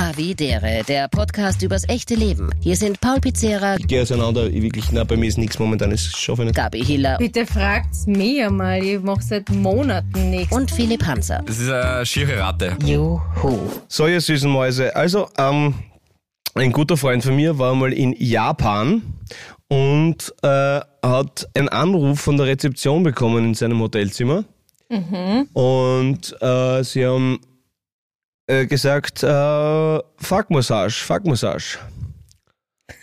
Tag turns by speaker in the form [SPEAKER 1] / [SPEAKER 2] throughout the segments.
[SPEAKER 1] Havidere, der Podcast übers echte Leben. Hier sind Paul Pizzera,
[SPEAKER 2] Ich gehe auseinander, ich wirklich, na, bei mir ist nichts momentan, das schaffe ich nicht.
[SPEAKER 1] Gabi Hiller
[SPEAKER 3] Bitte fragt's mir mal, ich mache seit Monaten nichts.
[SPEAKER 1] und Philipp Hanser.
[SPEAKER 4] Das ist eine schiere Ratte.
[SPEAKER 1] Juhu.
[SPEAKER 2] So, ihr süßen Mäuse, also, ähm, ein guter Freund von mir war mal in Japan und äh, hat einen Anruf von der Rezeption bekommen in seinem Hotelzimmer. Und äh, sie haben äh, gesagt, äh, Fuckmassage, Fuckmassage.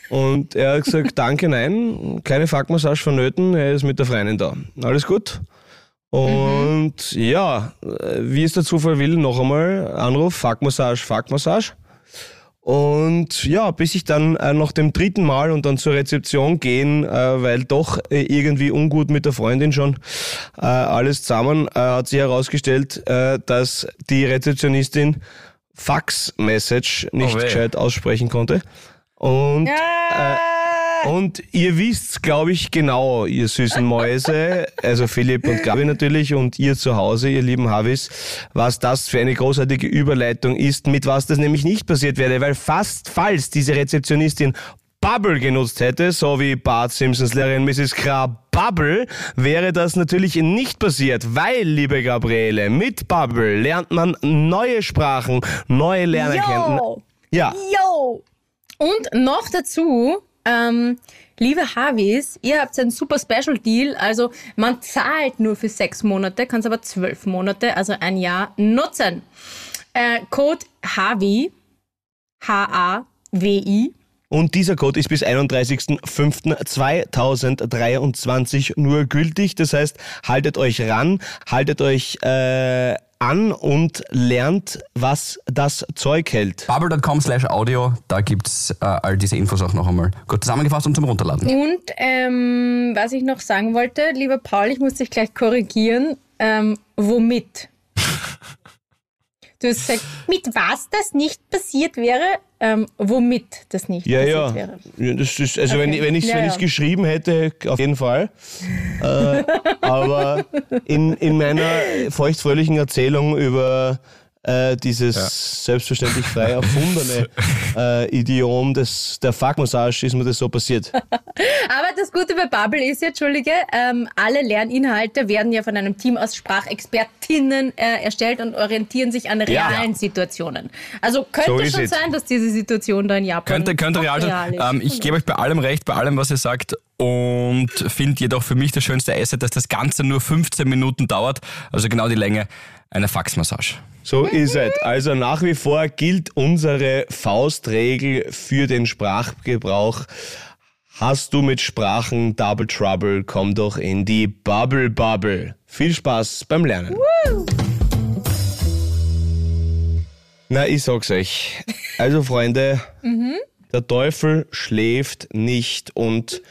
[SPEAKER 2] Und er hat gesagt, danke, nein, keine Fuckmassage vonnöten, er ist mit der Freundin da. Alles gut? Und ja, äh, wie es der Zufall will, noch einmal Anruf, Fuckmassage, Fuckmassage. Und ja, bis ich dann äh, nach dem dritten Mal und dann zur Rezeption gehen, äh, weil doch äh, irgendwie ungut mit der Freundin schon äh, alles zusammen, äh, hat sich herausgestellt, äh, dass die Rezeptionistin Fax-Message nicht
[SPEAKER 4] Oh
[SPEAKER 2] gescheit aussprechen konnte. Und äh, und ihr wisst, glaube ich, genau, ihr süßen Mäuse, also Philipp und Gabi natürlich und ihr zu Hause, ihr lieben Havis, was das für eine großartige Überleitung ist, mit was das nämlich nicht passiert wäre, weil fast falls diese Rezeptionistin Bubble genutzt hätte, so wie Bart Simpsons Lehrerin Mrs. Krab Bubble, wäre das natürlich nicht passiert, weil, liebe Gabriele, mit Bubble lernt man neue Sprachen, neue Lernerkenntnisse.
[SPEAKER 3] Yo!
[SPEAKER 2] Ja,
[SPEAKER 3] Yo! Und noch dazu, ähm, liebe Havis, ihr habt einen super Special Deal. Also man zahlt nur für sechs Monate, kann es aber zwölf Monate, also ein Jahr nutzen. Äh, Code HAVI, H-A-W-I,
[SPEAKER 2] Und dieser Code ist bis 31.05.2023 nur gültig. Das heißt, haltet euch ran, haltet euch äh, an und lernt, was das Zeug hält.
[SPEAKER 4] Bubble.com slash audio, da gibt's äh, all diese Infos auch noch einmal gut zusammengefasst und zum Runterladen.
[SPEAKER 3] Und ähm, was ich noch sagen wollte, lieber Paul, ich muss dich gleich korrigieren. Ähm, womit? Du hast gesagt, mit was das nicht passiert wäre, ähm, womit das nicht
[SPEAKER 2] Ja,
[SPEAKER 3] passiert
[SPEAKER 2] ja.
[SPEAKER 3] wäre.
[SPEAKER 2] ja das ist, also wenn,
[SPEAKER 3] Okay.
[SPEAKER 2] wenn ich es
[SPEAKER 3] Ja,
[SPEAKER 2] wenn
[SPEAKER 3] ja.
[SPEAKER 2] geschrieben hätte, auf jeden Fall. äh, aber in, in meiner feuchtfröhlichen Erzählung über äh, dieses selbstverständlich frei erfundene äh, Idiom des, der Fuckmassage ist mir das so passiert.
[SPEAKER 3] Aber das Gute bei Bubble ist ja, Entschuldige, ähm, alle Lerninhalte werden ja von einem Team aus Sprachexpertinnen äh, erstellt und orientieren sich an
[SPEAKER 2] Ja.
[SPEAKER 3] realen Situationen. Also könnte
[SPEAKER 2] So
[SPEAKER 3] schon sein, dass diese Situation da in Japan
[SPEAKER 4] Könnte, könnte real sein.
[SPEAKER 3] ist.
[SPEAKER 4] Ähm, ich gebe euch bei allem recht, bei allem, was ihr sagt. Und finde jedoch für mich das schönste Asset, dass das Ganze nur 15 Minuten dauert. Also genau die Länge einer Faxmassage.
[SPEAKER 2] So ist es. Also nach wie vor gilt unsere Faustregel für den Sprachgebrauch. Hast du mit Sprachen Double Trouble, komm doch in die Bubble Bubble. Viel Spaß beim Lernen. Na, ich sag's euch. Also Freunde, der Teufel schläft nicht und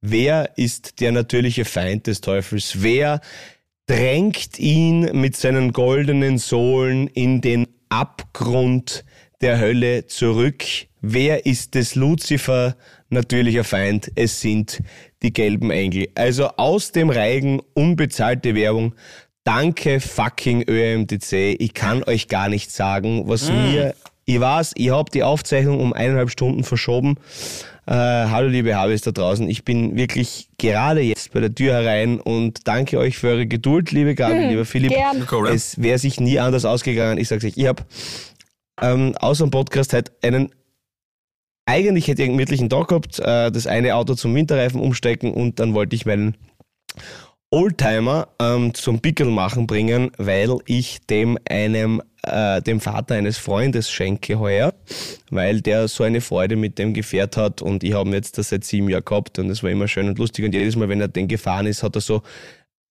[SPEAKER 2] wer ist der natürliche Feind des Teufels? Wer drängt ihn mit seinen goldenen Sohlen in den Abgrund der Hölle zurück. Wer ist des Luzifer natürlicher Feind? Es sind die gelben Engel. Also aus dem Reigen unbezahlte Werbung. Danke fucking ÖMTC. Ich kann euch gar nicht sagen, was mir... Ich weiß, ich habe die Aufzeichnung um eineinhalb Stunden verschoben. Äh, hallo liebe Habis da draußen. Ich bin wirklich gerade jetzt bei der Tür herein und danke euch für eure Geduld, liebe Gabi, lieber Philipp.
[SPEAKER 3] gern.
[SPEAKER 2] Es wäre sich nie anders ausgegangen. Ich sag's euch, ich habe ähm, außer dem Podcast halt einen eigentlich hätte ich einen gemütlichen Tag gehabt, äh, das eine Auto zum Winterreifen umstecken und dann wollte ich meinen Oldtimer ähm, zum Pickel machen bringen, weil ich dem einem äh, dem Vater eines Freundes schenke heuer, weil der so eine Freude mit dem Gefährt hat und ich habe ihn jetzt das seit sieben Jahren gehabt und es war immer schön und lustig und jedes Mal, wenn er den gefahren ist, hat er so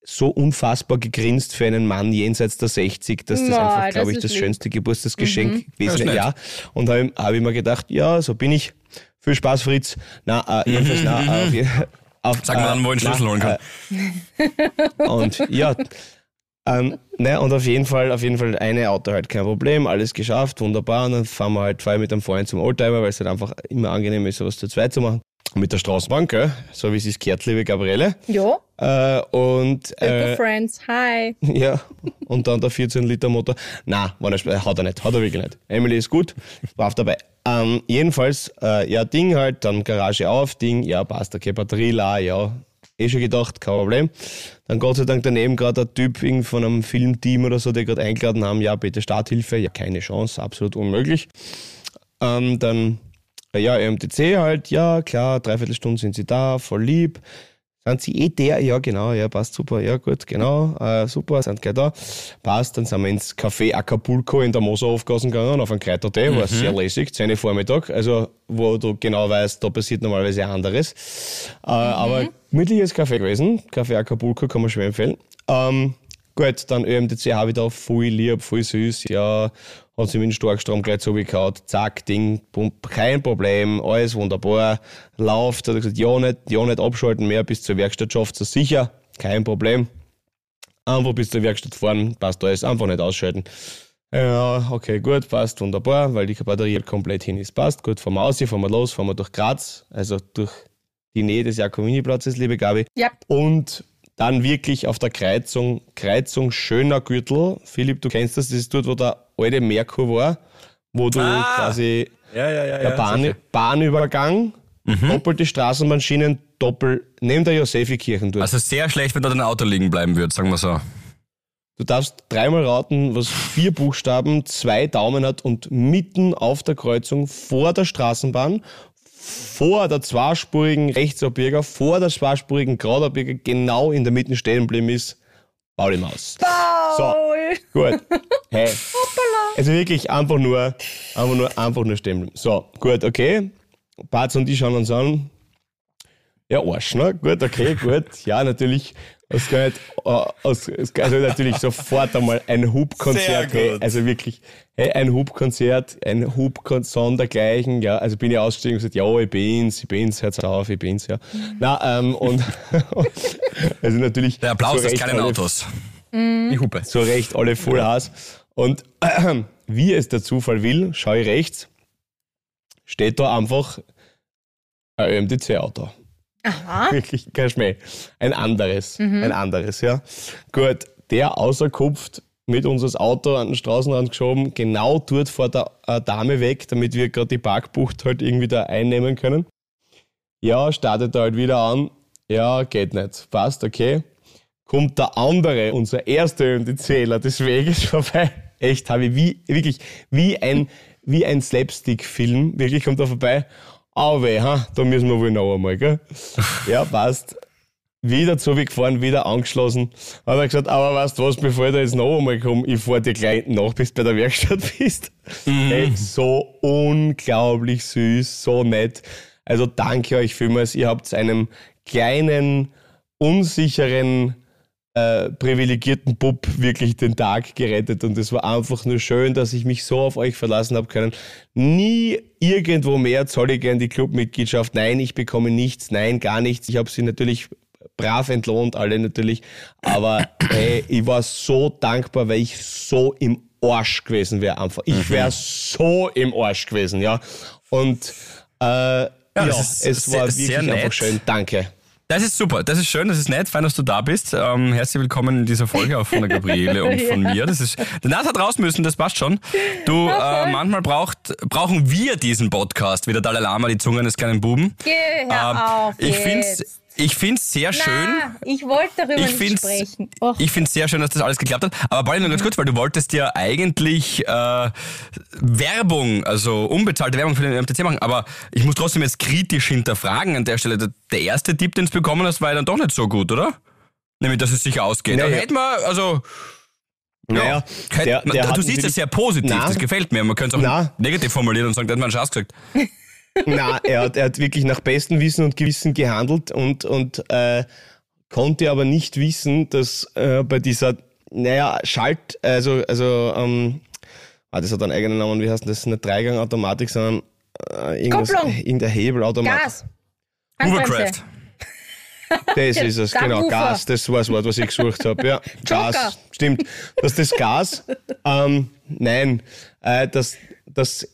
[SPEAKER 2] so unfassbar gegrinst für einen Mann jenseits der 60, dass das
[SPEAKER 3] Boah,
[SPEAKER 2] einfach, glaube ich, das
[SPEAKER 3] lieb.
[SPEAKER 2] schönste Geburtstagsgeschenk gewesen
[SPEAKER 4] Das ist.
[SPEAKER 2] Ja. Und da habe hab ich mir gedacht, ja, so bin ich. Viel Spaß, Fritz. Na, äh, jedenfalls, na, äh, auf,
[SPEAKER 4] Sag mal dann, wo ich den
[SPEAKER 2] na,
[SPEAKER 4] Schlüssel holen kann.
[SPEAKER 2] äh, und ja, ähm, ne, und auf jeden Fall, auf jeden Fall eine Auto halt kein Problem, alles geschafft, wunderbar. Und dann fahren wir halt fahr mit einem Freund zum Oldtimer, weil es halt einfach immer angenehm ist, sowas zu zweit zu machen. Und mit der Straßenbahn, gell? so wie es ist gehört, liebe Gabriele.
[SPEAKER 3] Ja.
[SPEAKER 2] Äh, und
[SPEAKER 3] Äh, Friends, hi.
[SPEAKER 2] ja, und dann der 14 Liter Motor. Na, war nicht, hat er nicht, hat er wirklich nicht. Emily ist gut, brav dabei. Ähm, jedenfalls, äh, ja, Ding halt, dann Garage auf, Ding, ja, passt, okay, Batterie la, ja, eh schon gedacht, kein Problem. Dann Gott sei Dank daneben gerade ein Typ irgend von einem Filmteam oder so, die gerade eingeladen haben, ja, bitte Starthilfe, ja, keine Chance, absolut unmöglich. Ähm, dann, ja, MTC halt, ja, klar, dreiviertel Stunde sind sie da, voll lieb. Sind sie eh der? Ja, genau, ja, passt super, ja, gut, genau, äh, super, sind gleich da. Passt, dann sind wir ins Café Acapulco in der Moserhofgassen gegangen, auf einen Kräutertee, war sehr lässig, 10 Uhr Vormittag, also wo du genau weißt, da passiert normalerweise anderes. Äh, Aber gemütliches Café gewesen, Café Acapulco kann man schwer empfehlen. Ähm, gut, dann ÖMTC habe ich da voll lieb, voll süß, ja, hat sie mit dem Starkstrom gleich zugehauen, zack, Ding, pump, kein Problem, alles wunderbar, läuft, hat er gesagt, ja nicht, ja nicht abschalten mehr, bis zur Werkstatt schafft es sicher, kein Problem. Einfach bis zur Werkstatt fahren, passt alles, einfach nicht ausschalten. Ja, okay, gut, passt, wunderbar, weil die Batterie halt komplett hin ist, passt, gut, fahren wir aus, fahren wir los, fahren wir durch Graz, also durch die Nähe des Jakomini-Platzes, liebe Gabi.
[SPEAKER 3] Ja.
[SPEAKER 2] Und dann wirklich auf der Kreuzung, Kreuzung schöner Gürtel. Philipp, du kennst das, das ist dort, wo der alte Merkur war, wo du
[SPEAKER 4] Ah.
[SPEAKER 2] quasi
[SPEAKER 4] Ja, ja, ja.
[SPEAKER 2] der Bahn, Bahnübergang,
[SPEAKER 4] Mhm.
[SPEAKER 2] doppelte Straßenbahnschienen, doppel, neben der Josephi-Kirchen dort.
[SPEAKER 4] Also sehr schlecht, wenn da dein Auto liegen bleiben wird, sagen wir so.
[SPEAKER 2] Du darfst dreimal raten, was vier Buchstaben, zwei Daumen hat und mitten auf der Kreuzung vor der Straßenbahn, vor der zweispurigen Rechtsabbieger, vor der zweispurigen Gradabbieger, genau in der Mitte stehen geblieben ist. Pauli Maus. So, gut. Hey. Also wirklich einfach nur, einfach nur, einfach nur stehen bleiben. So, gut, okay. Barz und ich schauen uns an. Ja, Arsch, ne? Gut, okay, gut. Ja, natürlich. Es kann nicht, äh, es kann also natürlich sofort einmal ein Hubkonzert. Also wirklich, hey, ein Hubkonzert, ein Hubkonzert sondergleichen, ja. Also bin ich ausgestiegen und gesagt, ja, ich bin's, ich bin's, hört's auf, ich bin's, ja. Na, ähm, und, also natürlich.
[SPEAKER 4] Der Applaus
[SPEAKER 2] Recht
[SPEAKER 4] kleinen
[SPEAKER 2] alle
[SPEAKER 4] Autos. Die Hupe.
[SPEAKER 2] zu Recht alle Full House. Und wie es der Zufall will, schaue ich rechts, steht da einfach ein ÖMTC-Auto.
[SPEAKER 3] Aha.
[SPEAKER 2] Wirklich kein Schmäh. Ein anderes. Ein anderes, ja. Gut, der außerkupft mit uns das Auto an den Straßenrand geschoben, genau dort vor der äh, Dame weg, damit wir gerade die Parkbucht halt irgendwie da einnehmen können. Ja, startet er halt wieder an. Ja, geht nicht. Passt, okay. Kommt der andere, unser erster ÖMTCler des Weges vorbei. Echt, habe ich wie, wirklich, wie ein, wie ein Slapstick-Film. Wirklich kommt er vorbei. Aber weh, ha, da müssen wir wohl noch einmal, gell? Ja, passt. Wieder zurückgefahren, wieder angeschlossen. Hat er gesagt, aber weißt du was, bevor ich da jetzt noch einmal komme, ich fahr dir gleich nach, bis du bei der Werkstatt bist. Hey, so unglaublich süß, so nett. Also danke euch vielmals. Ihr habt einem kleinen, unsicheren, äh, privilegierten Bub wirklich den Tag gerettet und es war einfach nur schön, dass ich mich so auf euch verlassen habe können. Nie irgendwo mehr zahle ich gern die Clubmitgliedschaft. Nein, ich bekomme nichts. Nein, gar nichts. Ich habe sie natürlich brav entlohnt, alle natürlich. Aber hey, ich war so dankbar, weil ich so im Arsch gewesen wäre einfach. Ich wäre so im Arsch gewesen, ja. Und äh, ja,
[SPEAKER 4] das ist
[SPEAKER 2] es
[SPEAKER 4] sehr-
[SPEAKER 2] war wirklich einfach schön. Danke.
[SPEAKER 4] Das ist super, das ist schön, das ist nett, fein, dass du da bist. Ähm, herzlich willkommen in dieser Folge auch von der Gabriele und von mir. Das ist, der Nat hat raus müssen, das passt schon. Du, äh, manchmal braucht, brauchen wir diesen Podcast, wie der Dalai Lama, die Zunge eines kleinen Buben.
[SPEAKER 3] Geh, hör
[SPEAKER 4] Ähm,
[SPEAKER 3] auf
[SPEAKER 4] ich
[SPEAKER 3] jetzt.
[SPEAKER 4] Ich find's sehr schön.
[SPEAKER 3] Na, ich wollte darüber
[SPEAKER 4] Ich
[SPEAKER 3] nicht sprechen. Och,
[SPEAKER 4] ich find's sehr schön, dass das alles geklappt hat. Aber Pauli, nur ganz kurz, weil du wolltest ja eigentlich äh, Werbung, also unbezahlte Werbung für den MTC machen. Aber ich muss trotzdem jetzt kritisch hinterfragen an der Stelle. Der, der erste Tipp, den du bekommen hast, war ja dann doch nicht so gut, oder? Nämlich, dass es sicher ausgeht.
[SPEAKER 2] Naja.
[SPEAKER 4] Da hätten wir, also...
[SPEAKER 2] Naja,
[SPEAKER 4] hätte-
[SPEAKER 2] der, der
[SPEAKER 4] du siehst es sehr positiv,
[SPEAKER 2] Na.
[SPEAKER 4] das gefällt mir. Man könnte es auch
[SPEAKER 2] Na.
[SPEAKER 4] negativ formulieren und sagen, da hat man einen Schatz gesagt.
[SPEAKER 2] Na, er hat, er hat wirklich nach bestem Wissen und Gewissen gehandelt und, und äh, konnte aber nicht wissen, dass äh, bei dieser, naja, Schalt, also, also, ähm, ah, das hat einen eigenen Namen, wie heißt das? Nicht Dreigang-Automatik, sondern äh, irgendwas,
[SPEAKER 3] Kupplung.
[SPEAKER 2] irgendein Hebelautomat.
[SPEAKER 3] Gas.
[SPEAKER 4] Hovercraft.
[SPEAKER 2] Das ist es, genau. Gas, das war das Wort, was ich gesucht habe. Ja,
[SPEAKER 3] Joker.
[SPEAKER 2] Gas, stimmt. Dass das Gas, ähm, nein, äh, dass, dass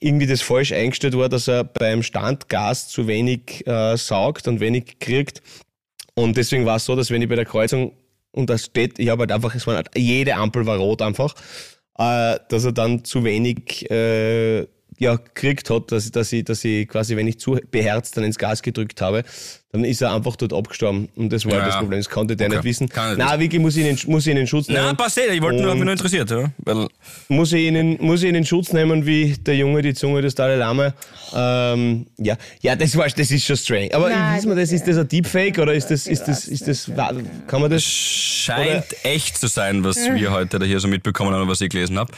[SPEAKER 2] irgendwie das falsch eingestellt war, dass er beim Standgas zu wenig äh, saugt und wenig kriegt. Und deswegen war es so, dass wenn ich bei der Kreuzung und da steht, ich habe halt einfach, es war halt, jede Ampel war rot einfach, äh, dass er dann zu wenig äh, ja, gekriegt hat, dass, dass, ich, dass ich quasi, wenn ich zu beherzt dann ins Gas gedrückt habe, dann ist er einfach dort abgestorben. Und das war
[SPEAKER 4] Ja.
[SPEAKER 2] das Problem. Das konnte der
[SPEAKER 4] Okay.
[SPEAKER 2] nicht wissen.
[SPEAKER 4] Kann nicht
[SPEAKER 2] Nein, wirklich muss ich ihn, in- muss ich ihn in Schutz nehmen.
[SPEAKER 4] Na, passt eh, ich wollte nur, mich nur interessiert, ja. Weil,
[SPEAKER 2] muss ich ihnen, muss ich ihnen Schutz nehmen, wie der Junge die Zunge des Dalai Lama. Ähm, ja, ja, das war, das ist schon strange. Aber
[SPEAKER 3] Nein,
[SPEAKER 2] wissen wir das, ist das ein Deepfake oder ist das, ist das, ist das, kann man das?
[SPEAKER 4] scheint echt zu sein, was wir heute da hier so mitbekommen haben und was ich gelesen habe.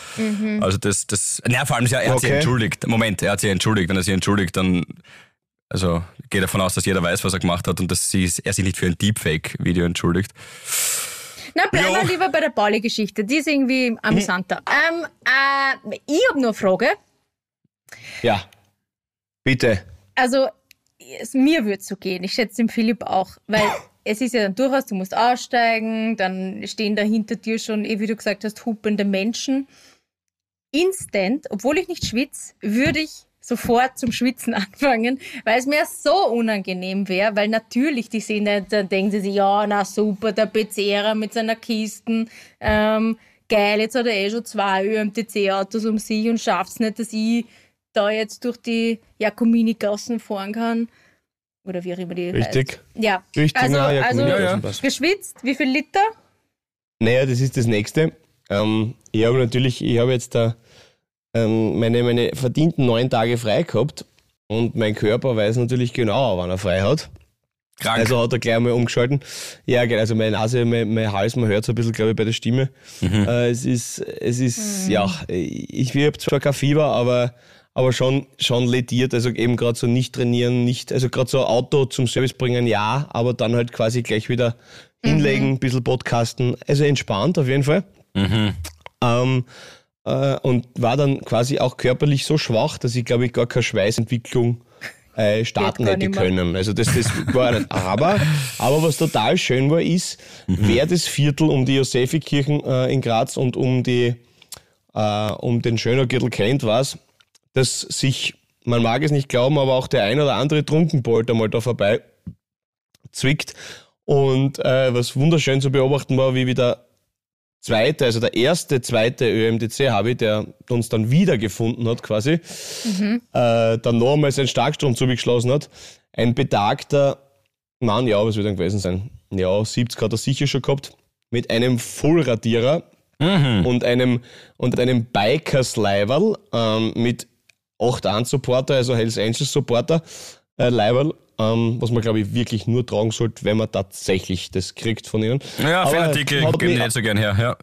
[SPEAKER 4] Also das, das, na, vor allem, er hat sich
[SPEAKER 2] Okay.
[SPEAKER 4] entschuldigt. Moment, er hat sich entschuldigt. Wenn er sich entschuldigt, dann, also, gehe davon aus, dass jeder weiß, was er gemacht hat und dass sie, er sich nicht für ein Deepfake-Video entschuldigt.
[SPEAKER 3] Na, bleiben wir lieber bei der Pauli-Geschichte. Die ist irgendwie amüsanter. Ähm, äh, ich habe nur eine Frage.
[SPEAKER 2] Ja. Bitte.
[SPEAKER 3] Also, es, mir würde es so gehen. Ich schätze dem Philipp auch. Weil es ist ja dann durchaus, du musst aussteigen, dann stehen da hinter dir schon, eh wie du gesagt hast, hupende Menschen. Instant, obwohl ich nicht schwitze, würde ich sofort zum Schwitzen anfangen, weil es mir so unangenehm wäre, weil natürlich, die sehen, da, da denken sie sich, ja, na super, der Bezehrer mit seiner Kisten, ähm, geil, jetzt hat er eh schon zwei ÖMTC-Autos um sich und schafft es nicht, dass ich da jetzt durch die Jakomini-Gassen fahren kann. Oder wie auch immer die
[SPEAKER 2] Richtig.
[SPEAKER 3] heißt. Ja,
[SPEAKER 2] Richtig,
[SPEAKER 3] also,
[SPEAKER 2] na,
[SPEAKER 3] also
[SPEAKER 4] Ja, ja.
[SPEAKER 3] geschwitzt, wie viel Liter?
[SPEAKER 2] Naja, das ist das Nächste. Ähm, ich habe natürlich, ich habe jetzt da ähm, meine, meine verdienten neun Tage frei gehabt und mein Körper weiß natürlich genau, wann er frei hat.
[SPEAKER 4] Krank.
[SPEAKER 2] Also hat er gleich mal umgeschalten. Ja, genau. Also meine Nase, mein, mein Hals, man hört es ein bisschen, glaube ich, bei der Stimme. Äh, es ist, es ist, ja, ich, ich habe zwar kein Fieber, aber, aber schon, schon lediert. Also eben gerade so nicht trainieren, nicht, also gerade so Auto zum Service bringen, ja, aber dann halt quasi gleich wieder hinlegen, ein bisschen podcasten. Also entspannt auf jeden Fall. Ähm, äh, und war dann quasi auch körperlich so schwach, dass ich glaube ich gar keine Schweißentwicklung äh, starten hätte können. Also das, das war nicht. Aber, aber was total schön war, ist, wer das Viertel um die Josephi-Kirchen äh, in Graz und um die äh, um den Schönergürtel kennt, was, dass sich, man mag es nicht glauben, aber auch der ein oder andere Trunkenbold einmal da vorbei zwickt. Und äh, was wunderschön zu beobachten war, wie wieder zweite, also der erste, zweite ÖMDC habe, der uns dann wiedergefunden hat quasi, äh, dann noch einmal seinen Starkstrom zugeschlossen hat. Ein betagter Mann, ja, was wird dann gewesen sein? Ja, 70 hat er sicher schon gehabt, mit einem Vollradierer und einem, und einem Bikers-Leiberl ähm, mit 8 Supporter, also Hells Angels Supporter äh, Leiberl, ähm, was man glaube ich wirklich nur tragen sollte, wenn man tatsächlich das kriegt von ihnen.
[SPEAKER 4] ja, Fanartikel geben die nicht so gern her. Ja.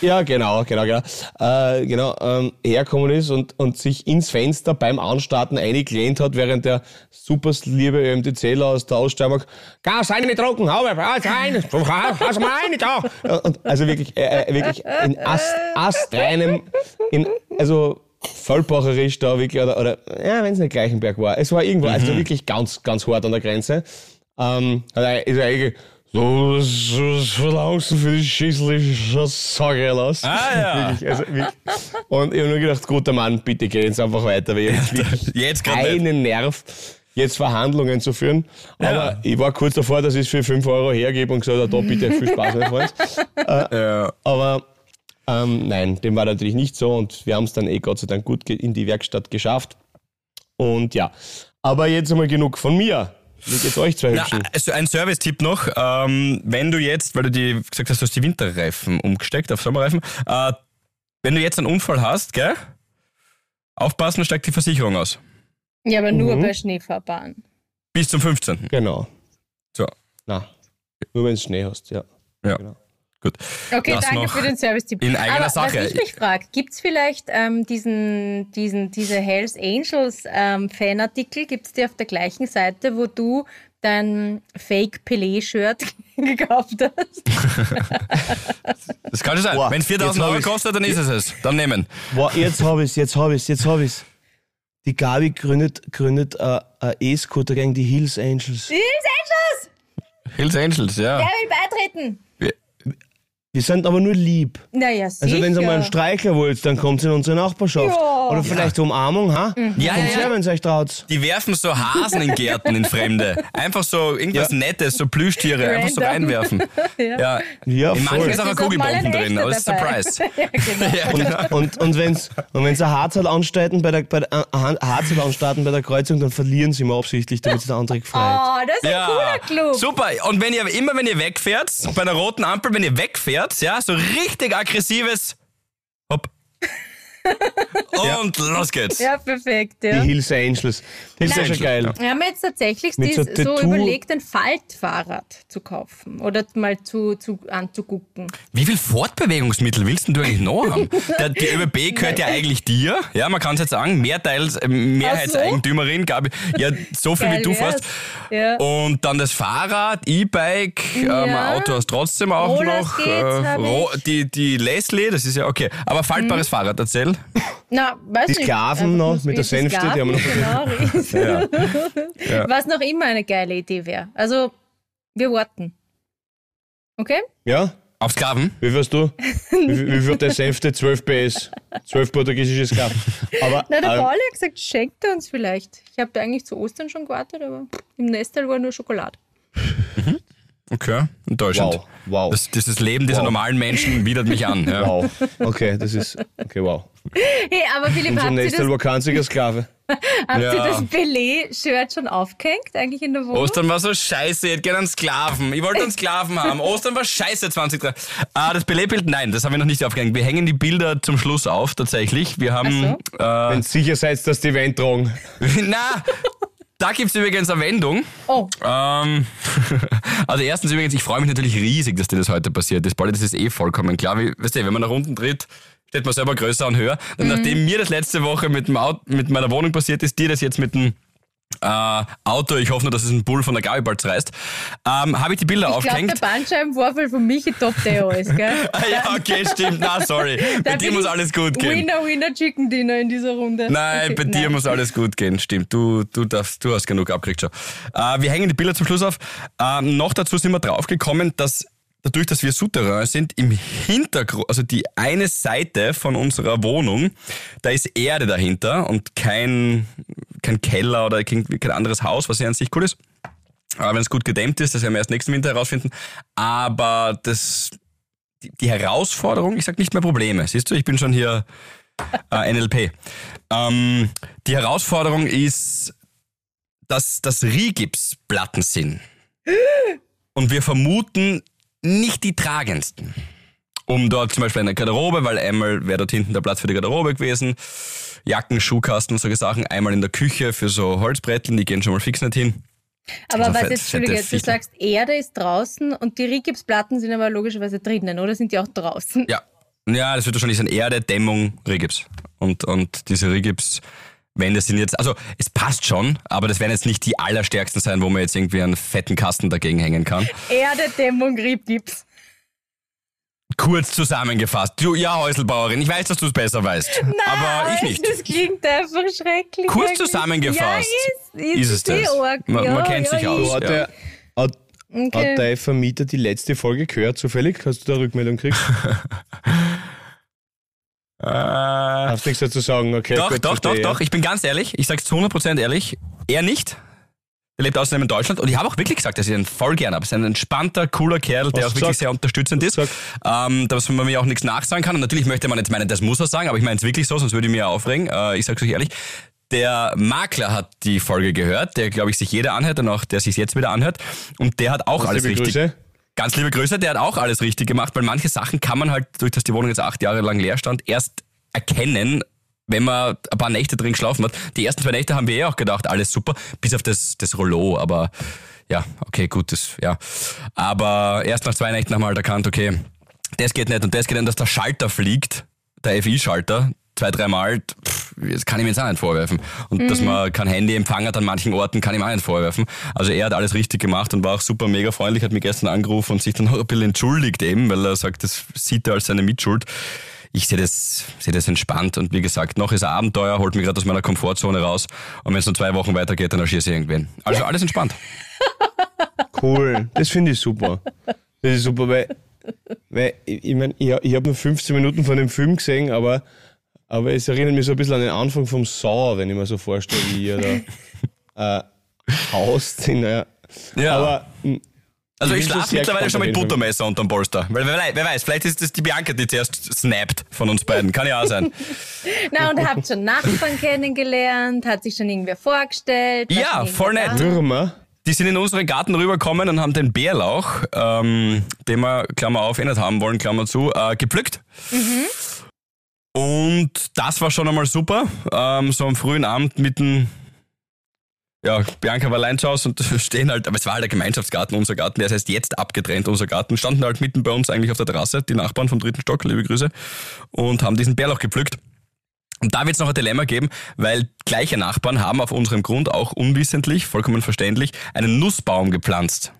[SPEAKER 2] ja, genau, genau, genau. Äh, genau, ähm, herkommen ist und, und sich ins Fenster beim Anstarten eingelehnt hat, während der super liebe ÖMTCler aus der Ausstellung Gas rein mit Trocken, hau rein, Gas mal rein da. Und also wirklich, äh, äh, wirklich in Ast, astreinem, in, also vollbacherisch da wirklich, oder, oder ja, wenn es nicht Gleichenberg war. Es war irgendwo, also wirklich ganz, ganz hart an der Grenze. Ähm, also ist eigentlich so, was was verlangst du für die schießliche Sage los?
[SPEAKER 4] Ah, ja.
[SPEAKER 2] Wirklich, also, wirklich. Und ich habe nur gedacht, guter Mann, bitte geh jetzt einfach weiter, weil ich wirklich
[SPEAKER 4] Jetzt
[SPEAKER 2] keinen Nerv, jetzt Verhandlungen zu führen. Aber
[SPEAKER 4] Ja.
[SPEAKER 2] ich war kurz davor, dass ich es für 5 Euro hergebe und gesagt habe, da bitte viel Spaß, mein Freund.
[SPEAKER 4] Ja.
[SPEAKER 2] Aber ähm, nein, dem war natürlich nicht so und wir haben es dann eh Gott sei Dank gut in die Werkstatt geschafft. Und ja, aber jetzt einmal genug von mir. Wie geht's euch zwei
[SPEAKER 4] Na,
[SPEAKER 2] Hübschen?
[SPEAKER 4] also ein Service-Tipp noch. Ähm, wenn du jetzt, weil du die gesagt hast, du hast die Winterreifen umgesteckt auf Sommerreifen, äh, wenn du jetzt einen Unfall hast, gell? Aufpassen, steigt die Versicherung aus.
[SPEAKER 3] Ja, aber nur
[SPEAKER 2] Mhm.
[SPEAKER 3] bei Schneefahrbahn.
[SPEAKER 4] Bis zum 15.
[SPEAKER 2] Genau.
[SPEAKER 4] So,
[SPEAKER 2] Na, nur wenn du Schnee hast, ja.
[SPEAKER 4] ja.
[SPEAKER 2] Genau.
[SPEAKER 4] Gut.
[SPEAKER 3] Okay,
[SPEAKER 4] Das
[SPEAKER 3] danke für den Service-Tipp.
[SPEAKER 4] in eigener
[SPEAKER 3] Aber
[SPEAKER 4] Sache.
[SPEAKER 3] was ich mich frage, gibt es vielleicht ähm, diesen, diesen, diese Hells Angels ähm, Fanartikel, gibt es die auf der gleichen Seite, wo du dein Fake-Pelé-Shirt gekauft hast?
[SPEAKER 4] Das kann schon sein.
[SPEAKER 2] Boah,
[SPEAKER 4] Wenn es 4000
[SPEAKER 2] jetzt hab
[SPEAKER 4] Euro kostet, dann ist es es. Dann nehmen.
[SPEAKER 2] Boah, jetzt hab ich's, jetzt hab ich's, jetzt hab ich's. Die Gabi gründet, gründet äh, ein E-Scooter gegen die Hills Angels.
[SPEAKER 3] Hells Angels!
[SPEAKER 4] Hills Angels, ja.
[SPEAKER 3] Der will beitreten!
[SPEAKER 2] Wir sind aber nur lieb.
[SPEAKER 3] Naja, sicher.
[SPEAKER 2] Also wenn ihr mal einen Streichler wollt, dann kommt in unsere Nachbarschaft.
[SPEAKER 3] Ja.
[SPEAKER 2] Oder vielleicht Umarmung, ha?
[SPEAKER 4] Ja,
[SPEAKER 2] Kommt
[SPEAKER 4] ja, ja.
[SPEAKER 2] wenn ihr euch traut.
[SPEAKER 4] Die werfen so Hasen in Gärten in Fremde. Einfach so irgendwas
[SPEAKER 2] Ja.
[SPEAKER 4] Nettes, so Plüschtiere, einfach so
[SPEAKER 3] Random.
[SPEAKER 4] reinwerfen. Ja.
[SPEAKER 2] Ja,
[SPEAKER 4] In manchen
[SPEAKER 2] voll.
[SPEAKER 4] ist auch ein
[SPEAKER 3] Ist auch mal ein
[SPEAKER 4] Kugelbomben drin, aber das ist. Surprise.
[SPEAKER 3] ja, genau.
[SPEAKER 4] Ja, genau.
[SPEAKER 2] Und, und wenn's und wenn's ein Harzl anstarten bei der, bei der äh, ein Harzl anstarten bei der Kreuzung, dann verlieren sie mal absichtlich, damit sich der andere gefreut.
[SPEAKER 3] Oh, das ist ein cooler Club.
[SPEAKER 4] Super. Und wenn ihr immer, wenn ihr wegfährt, bei einer roten Ampel, wenn ihr wegfährt, ja, so richtig aggressives Hopp. Und los geht's.
[SPEAKER 3] Ja, perfekt.
[SPEAKER 2] Die
[SPEAKER 3] Ja.
[SPEAKER 2] Hills Angels. Das ist ja schon geil.
[SPEAKER 3] Wir haben jetzt tatsächlich
[SPEAKER 2] Mit
[SPEAKER 3] so,
[SPEAKER 2] so
[SPEAKER 3] so
[SPEAKER 2] Tattoo-
[SPEAKER 3] überlegt, ein Faltfahrrad zu kaufen oder mal zu, zu anzugucken.
[SPEAKER 4] Wie viel Fortbewegungsmittel willst denn du eigentlich noch haben? Der, die ÖBB gehört ja eigentlich dir. Ja, man kann es jetzt sagen, Mehrteils, äh, Mehrheitseigentümerin, Gabi. Ja, so viel
[SPEAKER 3] Geil
[SPEAKER 4] wie du
[SPEAKER 3] wär's.
[SPEAKER 4] fährst.
[SPEAKER 3] Ja.
[SPEAKER 4] Und dann das Fahrrad, E-Bike, ähm,
[SPEAKER 3] Ja.
[SPEAKER 4] Auto hast trotzdem auch
[SPEAKER 3] Rollers
[SPEAKER 4] noch.
[SPEAKER 3] ich.
[SPEAKER 4] die, die Leslie, das ist ja okay. Aber faltbares Fahrrad, erzähl.
[SPEAKER 3] Na, weiß
[SPEAKER 2] Die
[SPEAKER 3] nicht.
[SPEAKER 2] Sklaven
[SPEAKER 3] Einfach
[SPEAKER 2] noch
[SPEAKER 3] muss-
[SPEAKER 2] mit der
[SPEAKER 3] die
[SPEAKER 2] Sänfte, die haben wir noch
[SPEAKER 3] genau. Was noch immer eine geile Idee wäre. Also, wir warten. Okay?
[SPEAKER 2] Ja?
[SPEAKER 4] Auf Sklaven.
[SPEAKER 2] Wie fährst du? Wie, wie viel der Sänfte? 12 PS. 12 portugiesische Sklaven. Aber
[SPEAKER 3] Na, der
[SPEAKER 2] ähm,
[SPEAKER 3] Pauli hat gesagt, schenkt er uns vielleicht. Ich habe eigentlich zu Ostern schon gewartet, aber im Nestel war nur Schokolade.
[SPEAKER 4] Okay, enttäuschend.
[SPEAKER 2] Wow, wow.
[SPEAKER 4] Das, dieses Leben dieser
[SPEAKER 2] Wow.
[SPEAKER 4] normalen Menschen widert mich an. Ja.
[SPEAKER 2] wow. Okay, das ist. Okay, wow.
[SPEAKER 3] Hey, aber Philipp,
[SPEAKER 2] Unser
[SPEAKER 3] habt ihr das,
[SPEAKER 2] einziger Sklave.
[SPEAKER 3] habt ihr
[SPEAKER 4] Ja.
[SPEAKER 3] das Belay-Shirt schon aufgehängt, eigentlich in der Wohnung?
[SPEAKER 4] Ostern war so scheiße, ich hätte gerne einen Sklaven. Ich wollte einen Sklaven haben. Ostern war scheiße 20. Ah, das Belegbild, nein, das haben wir noch nicht aufgehängt. Wir hängen die Bilder zum Schluss auf, tatsächlich. Wir haben.
[SPEAKER 2] Wenn ihr sicher seid, dass die Event tragen.
[SPEAKER 4] Äh, na, da gibt's übrigens eine Wendung.
[SPEAKER 3] Oh,
[SPEAKER 4] Ähm, also erstens übrigens, ich freue mich natürlich riesig, dass dir das heute passiert ist. Pauli, das ist eh vollkommen klar. Wie, weißt du, wenn man nach unten tritt, steht man selber größer und höher. Und nachdem mir das letzte Woche mit, dem Auto, mit meiner Wohnung passiert ist, dir das jetzt mit dem äh, Auto, ich hoffe nur, dass es ein Bull von der Gabi bald zerreißt, ähm, habe ich die Bilder
[SPEAKER 3] ich glaube,
[SPEAKER 4] aufgehängt.
[SPEAKER 3] der Bandscheibenvorfall von Michi toppt eh alles, gell?
[SPEAKER 4] Ah, ja, okay, stimmt. Na, sorry. Bei dir muss
[SPEAKER 3] ich
[SPEAKER 4] alles gut gehen.
[SPEAKER 3] Winner, Winner, Chicken Dinner in dieser Runde.
[SPEAKER 4] Nein,
[SPEAKER 3] Okay,
[SPEAKER 4] bei dir
[SPEAKER 3] nein.
[SPEAKER 4] muss alles gut gehen. Stimmt, du, du, darfst, du hast genug abgekriegt schon. Äh, wir hängen die Bilder zum Schluss auf. Ähm, noch dazu sind wir draufgekommen, dass dadurch, dass wir Souterrain sind, im Hintergrund, also die eine Seite von unserer Wohnung, da ist Erde dahinter und kein, kein Keller oder kein, kein anderes Haus, was ja an sich cool ist. Aber wenn es gut gedämmt ist, das werden wir erst nächsten Winter herausfinden. Aber das, die, die Herausforderung, ich sag nicht mehr Probleme, siehst du, ich bin schon hier äh, NLP. Ähm, die Herausforderung ist, dass das Rigipsplatten sind. Und wir vermuten nicht die tragendsten. Um dort zum Beispiel eine Garderobe, weil einmal wäre dort hinten der Platz für die Garderobe gewesen, Jacken, Schuhkasten, solche Sachen, einmal in der Küche für so Holzbretteln, die gehen schon mal fix nicht hin.
[SPEAKER 3] Aber
[SPEAKER 4] Also
[SPEAKER 3] was
[SPEAKER 4] fett-
[SPEAKER 3] jetzt, Entschuldige, du sagst, Erde ist draußen und die Rigipsplatten sind aber logischerweise drinnen, oder sind die auch draußen?
[SPEAKER 4] Ja. Ja, das wird wahrscheinlich sein Erde, Dämmung, Rigips. Und, und diese Rigips-Wände sind jetzt, also es passt schon, aber das werden jetzt nicht die allerstärksten sein, wo man jetzt irgendwie einen fetten Kasten dagegen hängen kann.
[SPEAKER 3] Erde, Dämmung, Riggips.
[SPEAKER 4] Kurz zusammengefasst. Du, ja, Häuselbauerin, ich weiß, dass du es besser weißt. aber ich nicht.
[SPEAKER 3] Das klingt einfach schrecklich.
[SPEAKER 4] Kurz zusammengefasst.
[SPEAKER 3] Ja, ist, ist,
[SPEAKER 4] Ist es
[SPEAKER 3] eh
[SPEAKER 4] das?
[SPEAKER 3] arg.
[SPEAKER 4] Man-
[SPEAKER 3] ja,
[SPEAKER 4] man kennt
[SPEAKER 3] ja,
[SPEAKER 4] sich aus.
[SPEAKER 2] Hat,
[SPEAKER 4] Ja.
[SPEAKER 2] der, hat,
[SPEAKER 3] Okay.
[SPEAKER 2] hat dein Vermieter die letzte Folge gehört, zufällig? Hast du da Rückmeldung gekriegt?
[SPEAKER 4] Äh,
[SPEAKER 2] Hast nichts dazu sagen, okay.
[SPEAKER 4] doch, doch, doch, doch. Ich bin ganz ehrlich, ich sag's zu 100% ehrlich, er nicht. Er lebt außerdem in Deutschland und ich habe auch wirklich gesagt, dass ich ihn voll gerne habe. Er ist ein entspannter, cooler Kerl, der auch wirklich
[SPEAKER 2] gesagt?
[SPEAKER 4] sehr unterstützend ist. Ähm, dass man mir auch nichts nachsagen kann. Und natürlich möchte man jetzt meinen, das muss er sagen, aber ich meine es wirklich so, sonst würde ich mir aufregen. Äh, ich sag's euch ehrlich. Der Makler hat die Folge gehört, der, glaube ich, sich jeder anhört und auch der sich jetzt wieder anhört. Und der hat auch alles richtig.
[SPEAKER 2] Grüße.
[SPEAKER 4] Ganz liebe Grüße, der hat auch alles richtig gemacht, weil manche Sachen kann man halt, durch dass die Wohnung jetzt acht Jahre lang leer stand, erst erkennen, wenn man ein paar Nächte drin geschlafen hat. Die ersten zwei Nächte haben wir eh auch gedacht, alles super, bis auf das, das Rollo, aber ja, okay, gut, das, ja. Aber erst nach zwei Nächten haben wir halt erkannt, okay, das geht nicht und das geht nicht, dass der Schalter fliegt, der FI-Schalter, zwei, dreimal, pff, das kann ich mir jetzt auch nicht vorwerfen. Und dass man kein Handyempfang hat an manchen Orten, kann ich mir auch nicht vorwerfen. Also er hat alles richtig gemacht und war auch super mega freundlich, hat mich gestern angerufen und sich dann auch ein bisschen entschuldigt eben, weil er sagt, das sieht er als seine Mitschuld. Ich sehe das, sehe das entspannt und wie gesagt, noch ist ein Abenteuer, holt mich gerade aus meiner Komfortzone raus und wenn es nur zwei Wochen weitergeht, dann erschieße ich irgendwen. Also alles entspannt.
[SPEAKER 2] Cool, das finde ich super. Das ist super, weil weil ich, ich meine, ich, ich habe nur 15 Minuten von dem Film gesehen, aber, aber es erinnert mich so ein bisschen an den Anfang vom Saw, wenn ich mir so vorstelle, wie er da äh, haust. In, äh,
[SPEAKER 4] Ja.
[SPEAKER 2] Aber mh,
[SPEAKER 4] Also
[SPEAKER 2] Ich
[SPEAKER 4] schlafe mittlerweile schon mit. Buttermesser unterm Polster. Weil wer, wer weiß, vielleicht ist das die Bianca, die zuerst snappt von uns beiden. Kann ja auch sein.
[SPEAKER 3] Na, und habt schon Nachbarn kennengelernt, hat sich schon irgendwer vorgestellt.
[SPEAKER 4] Ja, voll nett.
[SPEAKER 2] Würmer.
[SPEAKER 4] Die sind in unseren Garten rübergekommen und haben den Bärlauch, ähm, den wir, Klammer auf, eh nicht haben wollen, Klammer zu, äh, gepflückt. Und das war schon einmal super. Ähm, so am frühen Abend mitten, ja, Bianca war allein zu Hause und stehen halt, aber es war halt der Gemeinschaftsgarten, unser Garten, der ist erst jetzt abgetrennt, unser Garten, standen halt mitten bei uns eigentlich auf der Terrasse, die Nachbarn vom dritten Stock, liebe Grüße, und haben diesen Bärlauch gepflückt. Und da wird es noch ein Dilemma geben, weil gleiche Nachbarn haben auf unserem Grund auch unwissentlich, vollkommen verständlich, einen Nussbaum gepflanzt.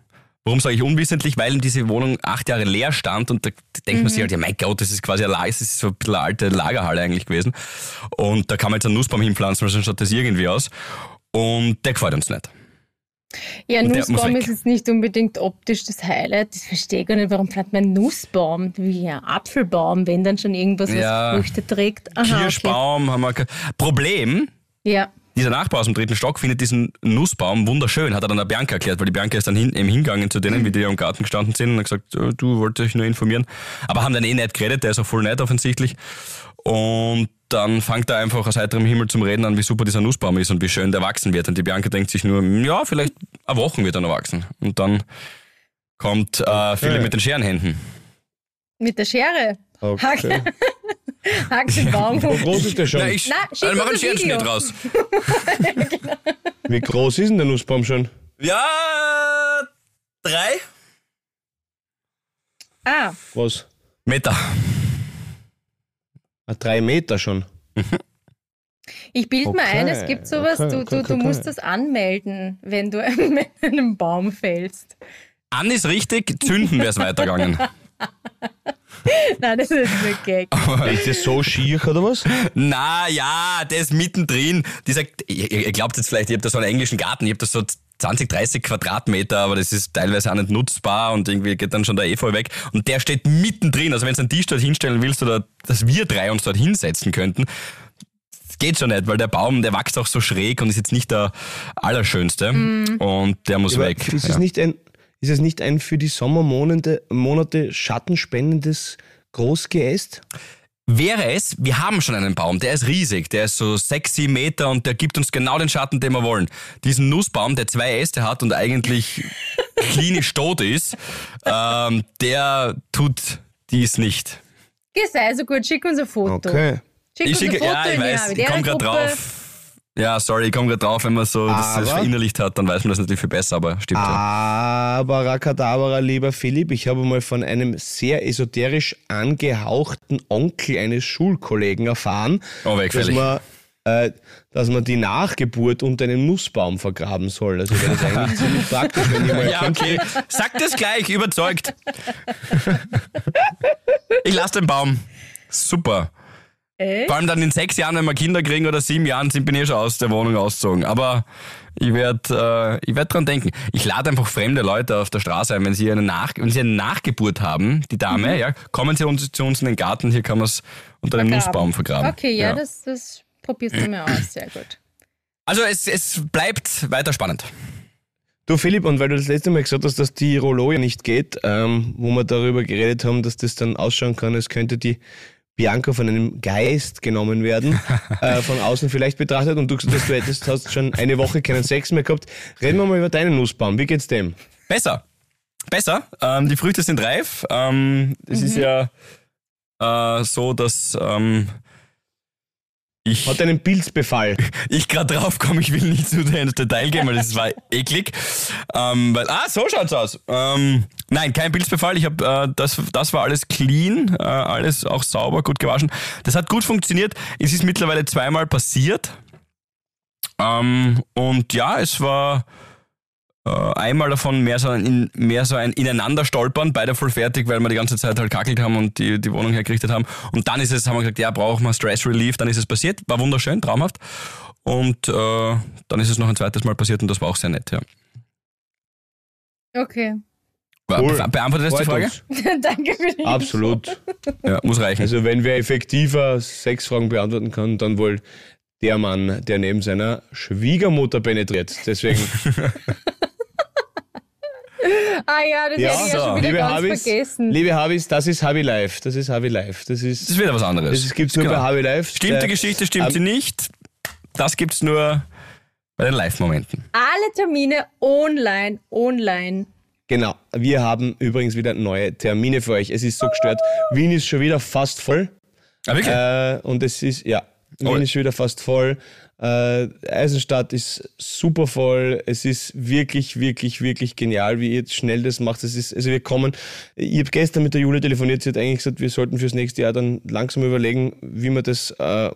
[SPEAKER 4] Warum sage ich unwissentlich? Weil diese Wohnung acht Jahre leer stand und da denkt man sich halt, ja mein Gott, das ist quasi ein Lager, das ist so ein bisschen eine alte Lagerhalle eigentlich gewesen. Und da kann man jetzt einen Nussbaum hinpflanzen, weil sonst schaut das irgendwie aus. Und der gefällt uns nicht.
[SPEAKER 3] Ja,
[SPEAKER 4] Und
[SPEAKER 3] Nussbaum ist jetzt nicht unbedingt optisch das Highlight. Das verstehe ich gar nicht. Warum plant man einen Nussbaum wie ein Apfelbaum, wenn dann schon irgendwas,
[SPEAKER 4] Ja.
[SPEAKER 3] was Früchte trägt? Aha,
[SPEAKER 4] Kirschbaum haben wir. Problem,
[SPEAKER 3] Okay. Ja.
[SPEAKER 4] Dieser Nachbar aus dem dritten Stock findet diesen Nussbaum wunderschön, hat er dann der Bianca erklärt, weil die Bianca ist dann hin, eben hingegangen zu denen, wie die im Garten gestanden sind und hat gesagt, äh, du wolltest dich nur informieren. Aber haben dann eh nicht geredet, der ist auch voll nett offensichtlich. Und dann fängt er einfach aus heiterem Himmel zum Reden an, wie super dieser Nussbaum ist und wie schön der wachsen wird. Und die Bianca denkt sich nur, ja, vielleicht eine Woche wird er noch wachsen. Und dann kommt äh, Philipp mit den Scherenhänden.
[SPEAKER 3] Mit der Schere.
[SPEAKER 2] Okay.
[SPEAKER 3] Hack den Baum
[SPEAKER 2] Wie
[SPEAKER 3] hoch.
[SPEAKER 2] groß ist der schon?
[SPEAKER 4] Na, ich
[SPEAKER 3] Na,
[SPEAKER 4] dann mach
[SPEAKER 3] uns
[SPEAKER 4] einen raus.
[SPEAKER 2] Wie groß ist denn der Nussbaum schon?
[SPEAKER 4] Ja, drei
[SPEAKER 3] Ah,
[SPEAKER 2] Was?
[SPEAKER 4] Meter.
[SPEAKER 2] Ah, drei Meter schon.
[SPEAKER 3] ich bilde mir
[SPEAKER 2] Okay,
[SPEAKER 3] ein, es gibt sowas,
[SPEAKER 2] okay,
[SPEAKER 3] du,
[SPEAKER 2] okay,
[SPEAKER 3] du, du
[SPEAKER 2] okay.
[SPEAKER 3] musst das anmelden, wenn du einen, einen Baum fällst.
[SPEAKER 4] An ist richtig, zünden wäre es weitergegangen.
[SPEAKER 3] Nein, das ist ein Gag.
[SPEAKER 2] Ist das so schier oder was?
[SPEAKER 4] Na ja, der ist mittendrin. Dieser, ihr, ihr glaubt jetzt vielleicht, ihr habt da so einen englischen Garten, ihr habt da so 20, 30 Quadratmeter, aber das ist teilweise auch nicht nutzbar und irgendwie geht dann schon der Efeu weg. Und der steht mittendrin. Also wenn du einen Tisch dort hinstellen willst oder dass wir drei uns dort hinsetzen könnten, das geht schon nicht, weil der Baum, der wächst auch so schräg und ist jetzt nicht der allerschönste. Und der muss
[SPEAKER 2] Aber
[SPEAKER 4] weg.
[SPEAKER 2] Ist, es
[SPEAKER 4] Ja.
[SPEAKER 2] nicht ein, ist es nicht ein für die Sommermonate Monate schattenspendendes Großgeäst?
[SPEAKER 4] Wäre es, wir haben schon einen Baum, der ist riesig, der ist so sechs, sieben Meter und der gibt uns genau den Schatten, den wir wollen. Diesen Nussbaum, der zwei Äste hat und eigentlich klinisch tot ist, ähm, der tut dies nicht.
[SPEAKER 3] Geh, sei so gut, schick uns ein Foto.
[SPEAKER 2] Okay.
[SPEAKER 3] Schick
[SPEAKER 4] Ich
[SPEAKER 3] uns
[SPEAKER 4] schicke,
[SPEAKER 3] ein Foto
[SPEAKER 4] ja, ich weiß, ich komme gerade drauf. Ja, sorry, ich komme gerade drauf, wenn man so das, das
[SPEAKER 2] Aber-
[SPEAKER 4] verinnerlicht hat, dann weiß man das natürlich viel besser, aber stimmt.
[SPEAKER 2] Aber Rakadabra, lieber Philipp, ich habe mal von einem sehr esoterisch angehauchten Onkel eines Schulkollegen erfahren,
[SPEAKER 4] Oh,
[SPEAKER 2] dass man, äh, dass man die Nachgeburt unter einem Nussbaum vergraben soll. Also wäre das eigentlich ziemlich praktisch, wenn jemand
[SPEAKER 4] Ja, okay. Sag das gleich, überzeugt. Ich lasse den Baum. Super.
[SPEAKER 3] Echt?
[SPEAKER 4] Vor allem dann in sechs Jahren, wenn wir Kinder kriegen oder sieben Jahren, sind bin ich eh schon aus der Wohnung ausgezogen. Aber ich werde äh, ich werd dran denken. Ich lade einfach fremde Leute auf der Straße ein, wenn sie eine, Nach wenn sie eine Nachgeburt haben, die Dame, ja, kommen sie uns, zu uns in den Garten, hier kann man es unter dem. Nussbaum vergraben.
[SPEAKER 3] Okay, ja, Das, das probierst du mir aus. Sehr gut.
[SPEAKER 4] Also es, es bleibt weiter spannend.
[SPEAKER 2] Du Philipp, und weil du das letzte Mal gesagt hast, dass die Rollo ja nicht geht, ähm, wo wir darüber geredet haben, dass das dann ausschauen kann, als könnte die Bianca von einem Geist genommen werden, äh, von außen vielleicht betrachtet, und du gesagt hast, du hättest, hast schon eine Woche keinen Sex mehr gehabt. Reden wir mal über deinen Nussbaum. Wie geht's dem?
[SPEAKER 4] Besser. Besser. Ähm, die Früchte sind reif. Ähm, es ist ja äh, so, dass ähm, ich,
[SPEAKER 2] Hat einen Pilzbefall.
[SPEAKER 4] ich gerade drauf komme, ich will nicht zu ins Detail gehen, weil das war eklig. Ähm, weil, ah, so schaut's aus. Ähm, nein, kein Pilzbefall. Ich habe äh, das, das war alles clean, äh, alles auch sauber, gut gewaschen. Das hat gut funktioniert. Es ist mittlerweile zweimal passiert. Ähm, und ja, es war einmal davon mehr so, ein, in, mehr so ein Ineinanderstolpern, beide voll fertig, weil wir die ganze Zeit halt kackelt haben und die, die Wohnung hergerichtet haben. Und dann ist es, haben wir gesagt, ja, brauchen wir Stress Relief, dann ist es passiert. War wunderschön, traumhaft. Und äh, dann ist es noch ein zweites Mal passiert und das war auch sehr nett, ja.
[SPEAKER 3] Okay.
[SPEAKER 2] Cool.
[SPEAKER 4] Beantwortet das die Frage?
[SPEAKER 3] Danke für die
[SPEAKER 2] Absolut.
[SPEAKER 4] Ja, muss reichen.
[SPEAKER 2] Also wenn wer effektiver Sexfragen beantworten kann, dann wohl der Mann, der neben seiner Schwiegermutter penetriert. Deswegen,
[SPEAKER 3] Ah ja, das
[SPEAKER 2] ja,
[SPEAKER 3] hätte ich ja schon wieder
[SPEAKER 2] liebe
[SPEAKER 3] ganz
[SPEAKER 2] Habis,
[SPEAKER 3] vergessen.
[SPEAKER 2] liebe Habis, das ist Habi Live. Das ist Habi Live. Das ist,
[SPEAKER 4] das ist wieder was anderes.
[SPEAKER 2] das gibt's nur
[SPEAKER 4] Genau.
[SPEAKER 2] bei Habi Live.
[SPEAKER 4] Stimmt die Geschichte, stimmt sie nicht? Das gibt's nur bei den Live-Momenten.
[SPEAKER 3] Alle Termine online, online.
[SPEAKER 2] Genau. Wir haben übrigens wieder neue Termine für euch. Es ist so gestört. Wien ist schon wieder fast voll.
[SPEAKER 4] Ah, wirklich?
[SPEAKER 2] Äh, und es ist, ja, Wien
[SPEAKER 4] Oh.
[SPEAKER 2] ist schon wieder fast voll. Äh, Eisenstadt ist super voll. Es ist wirklich, wirklich, wirklich genial, wie ihr jetzt schnell das macht. Es ist, also wir kommen. Ich habe gestern mit der Julia telefoniert. Sie hat eigentlich gesagt, wir sollten fürs nächste Jahr dann langsam überlegen, wie wir das äh,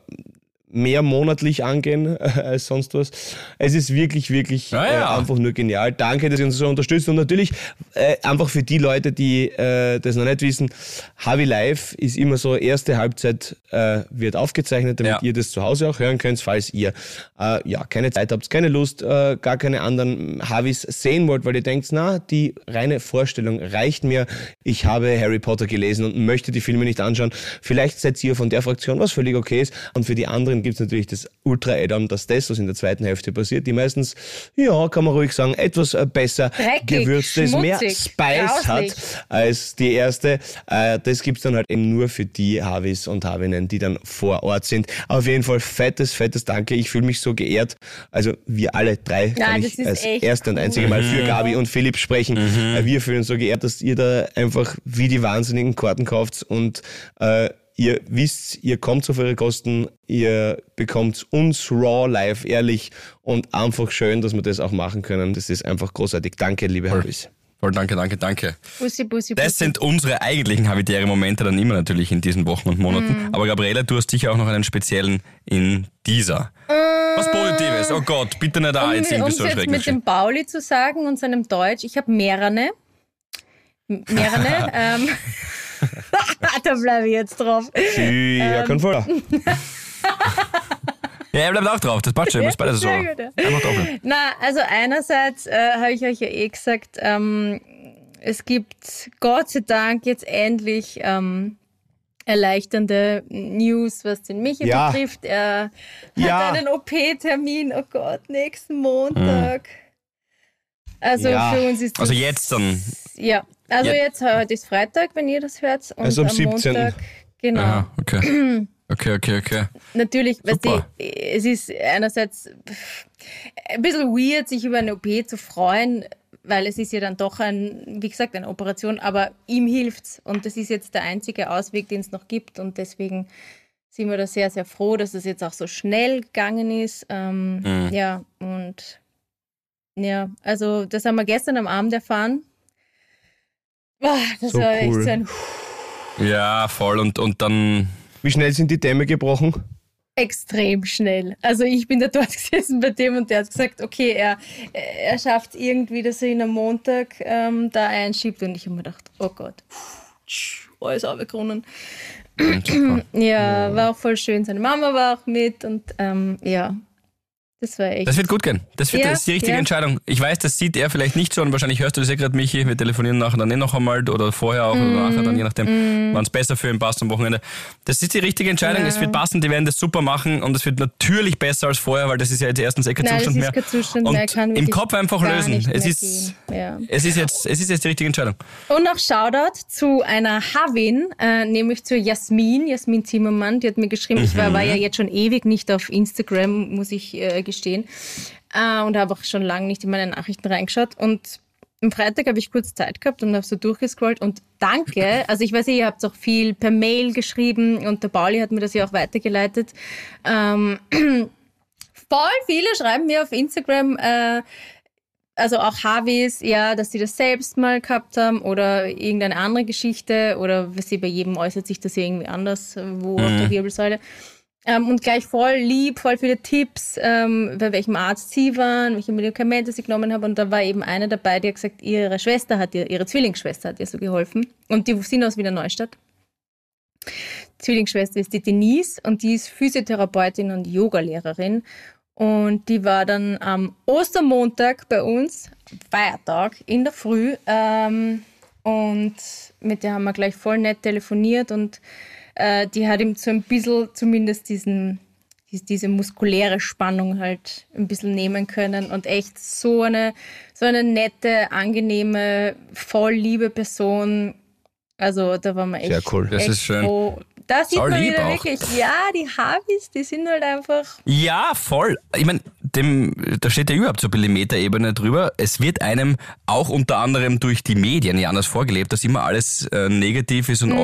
[SPEAKER 2] mehr monatlich angehen äh, als sonst was. Es ist wirklich, wirklich
[SPEAKER 4] Ah, ja.
[SPEAKER 2] äh, einfach nur genial. Danke, dass ihr uns so unterstützt. Und natürlich äh, einfach für die Leute, die äh, das noch nicht wissen, Havi Live ist immer so, erste Halbzeit äh, wird aufgezeichnet, damit
[SPEAKER 4] Ja.
[SPEAKER 2] ihr das zu Hause auch hören könnt, falls ihr äh, ja keine Zeit habt, keine Lust, äh, gar keine anderen Havis sehen wollt, weil ihr denkt, na, die reine Vorstellung reicht mir. Ich habe Harry Potter gelesen und möchte die Filme nicht anschauen. Vielleicht seid ihr von der Fraktion, was völlig okay ist. Und für die anderen gibt es natürlich das Ultra-Add-on, dass das, was in der zweiten Hälfte passiert, die meistens, ja, kann man ruhig sagen, etwas äh, besser
[SPEAKER 3] Dreckig,
[SPEAKER 2] gewürzt ist, mehr Spice
[SPEAKER 3] grauslich.
[SPEAKER 2] hat als die erste. Äh, das gibt's dann halt eben nur für die Havis und Havinnen, die dann vor Ort sind. Auf jeden Fall fettes, fettes Danke. Ich fühle mich so geehrt. Also wir alle drei
[SPEAKER 3] Ja,
[SPEAKER 2] kann
[SPEAKER 3] das
[SPEAKER 2] ich als erste und einzige Mal für Gabi und Philipp sprechen. Äh, Wir fühlen uns so geehrt, dass ihr da einfach wie die wahnsinnigen Karten kauft und äh, Ihr wisst, ihr kommt auf eure Kosten, ihr bekommt uns raw live, ehrlich und einfach schön, dass wir das auch machen können. Das ist einfach großartig. Danke, liebe Habis.
[SPEAKER 4] Voll, danke, danke, danke.
[SPEAKER 3] Bussi, bussi, bussi.
[SPEAKER 4] Das sind unsere eigentlichen habitäre Momente dann immer natürlich in diesen Wochen und Monaten.
[SPEAKER 3] Mhm.
[SPEAKER 4] Aber Gabriela, du hast sicher auch noch einen speziellen in dieser. Was Positives. Oh Gott, bitte nicht da jetzt
[SPEAKER 3] um
[SPEAKER 4] irgendwie
[SPEAKER 3] es
[SPEAKER 4] so
[SPEAKER 3] jetzt mit dem Pauli zu sagen und seinem Deutsch, ich habe mehrere. Mehrere. ähm, da bleibe ich jetzt drauf.
[SPEAKER 2] Sie, Herr Konvoller.
[SPEAKER 4] Ja, er bleibt auch drauf. Das passt schon. Ihr müsst beide so.
[SPEAKER 3] Gut, ja. Na, also einerseits äh, habe ich euch ja eh gesagt, ähm, es gibt Gott sei Dank jetzt endlich ähm, erleichternde News, was den Michi
[SPEAKER 2] Ja.
[SPEAKER 3] betrifft. Er
[SPEAKER 2] Ja.
[SPEAKER 3] hat einen OP-Termin, oh Gott, nächsten Montag. Also
[SPEAKER 2] Ja.
[SPEAKER 3] für uns ist das,
[SPEAKER 4] Also jetzt dann.
[SPEAKER 3] Ja, also
[SPEAKER 4] Ja.
[SPEAKER 3] jetzt heute ist Freitag, wenn ihr das hört. Und
[SPEAKER 2] Also am
[SPEAKER 3] am
[SPEAKER 2] 17..
[SPEAKER 3] Montag, genau.
[SPEAKER 4] Aha, okay. Okay, okay, okay.
[SPEAKER 3] Natürlich, weißt du, es ist einerseits ein bisschen weird, sich über eine OP zu freuen, weil es ist ja dann doch ein, wie gesagt, eine Operation, aber ihm hilft's und das ist jetzt der einzige Ausweg, den es noch gibt und deswegen sind wir da sehr, sehr froh, dass es jetzt auch so schnell gegangen ist. Ähm,
[SPEAKER 4] Mhm.
[SPEAKER 3] Ja, und ja, also das haben wir gestern am Abend erfahren. Ah, Das
[SPEAKER 2] So
[SPEAKER 3] war
[SPEAKER 2] cool.
[SPEAKER 3] echt so ein
[SPEAKER 4] Ja, voll. Und, und dann.
[SPEAKER 2] Wie schnell sind die Dämme gebrochen?
[SPEAKER 3] extrem schnell. Also ich bin da dort gesessen bei dem und der hat gesagt, okay, er, er schafft irgendwie, dass er ihn am Montag ähm, da einschiebt und ich habe mir gedacht, oh Gott, alles.
[SPEAKER 4] Super.
[SPEAKER 3] Ja, war auch voll schön. Seine Mama war auch mit und ähm, ja, das war echt.
[SPEAKER 4] Das wird gut gehen. Das, wird,
[SPEAKER 3] Ja,
[SPEAKER 4] das ist die richtige
[SPEAKER 3] ja.
[SPEAKER 4] Entscheidung. Ich weiß, das sieht er vielleicht nicht so und wahrscheinlich hörst du das ja gerade, Michi. Wir telefonieren nachher dann eh noch einmal oder vorher auch
[SPEAKER 3] Mhm.
[SPEAKER 4] oder nachher dann, je nachdem, wann es besser für ihn passt am Wochenende. Das ist die richtige Entscheidung.
[SPEAKER 3] Ja.
[SPEAKER 4] Es wird passen, die werden das super machen und es wird natürlich besser als vorher, weil das ist ja jetzt erstens eh kein
[SPEAKER 3] Nein,
[SPEAKER 4] Zustand mehr.
[SPEAKER 3] Zustand
[SPEAKER 4] und
[SPEAKER 3] mehr, kann
[SPEAKER 4] im Kopf einfach lösen. Es ist, es, ist jetzt, es ist jetzt die richtige Entscheidung.
[SPEAKER 3] Und noch Shoutout zu einer Havin, äh, nämlich zu Jasmin, Jasmin Zimmermann, die hat mir geschrieben, ich war, war ja jetzt schon ewig nicht auf Instagram, muss ich äh, gestehen, äh, und habe auch schon lange nicht in meine Nachrichten reingeschaut. Und am Freitag habe ich kurz Zeit gehabt und habe so durchgescrollt und danke, also ich weiß, ihr habt auch viel per Mail geschrieben und der Pauli hat mir das ja auch weitergeleitet. Ähm, voll viele schreiben mir auf Instagram, äh, also auch Havis, ja, dass sie das selbst mal gehabt haben oder irgendeine andere Geschichte oder was sie bei jedem äußert sich das irgendwie anders, wo auf der Wirbelsäule. Ähm, und gleich voll lieb, voll viele Tipps, ähm, bei welchem Arzt sie waren, welche Medikamente sie genommen haben. Und da war eben eine dabei, die hat gesagt, ihre Schwester hat ihr, ihre Zwillingsschwester hat ihr so geholfen. Und die sind aus Wiener Neustadt. Zwillingsschwester ist die Denise und die ist Physiotherapeutin und Yogalehrerin. Und die war dann am Ostermontag bei uns, Feiertag, in der Früh, ähm, und mit der haben wir gleich voll nett telefoniert und äh, die hat ihm so ein bisschen zumindest diesen, dies- diese muskuläre Spannung halt ein bisschen nehmen können und echt so eine, so eine nette, angenehme, voll liebe Person. Also da waren wir echt,
[SPEAKER 2] Sehr cool.
[SPEAKER 4] Das ist schön.
[SPEAKER 3] froh. Da sieht
[SPEAKER 4] Sau
[SPEAKER 3] man
[SPEAKER 4] lieb
[SPEAKER 3] wieder
[SPEAKER 4] auch.
[SPEAKER 3] wirklich, ja, die Harvis, die sind halt einfach
[SPEAKER 4] Ja, voll. Ich meine, dem, da steht ja überhaupt so Metaebene drüber. Es wird einem auch unter anderem durch die Medien ja anders vorgelebt, dass immer alles äh, negativ ist und
[SPEAKER 3] Mhm.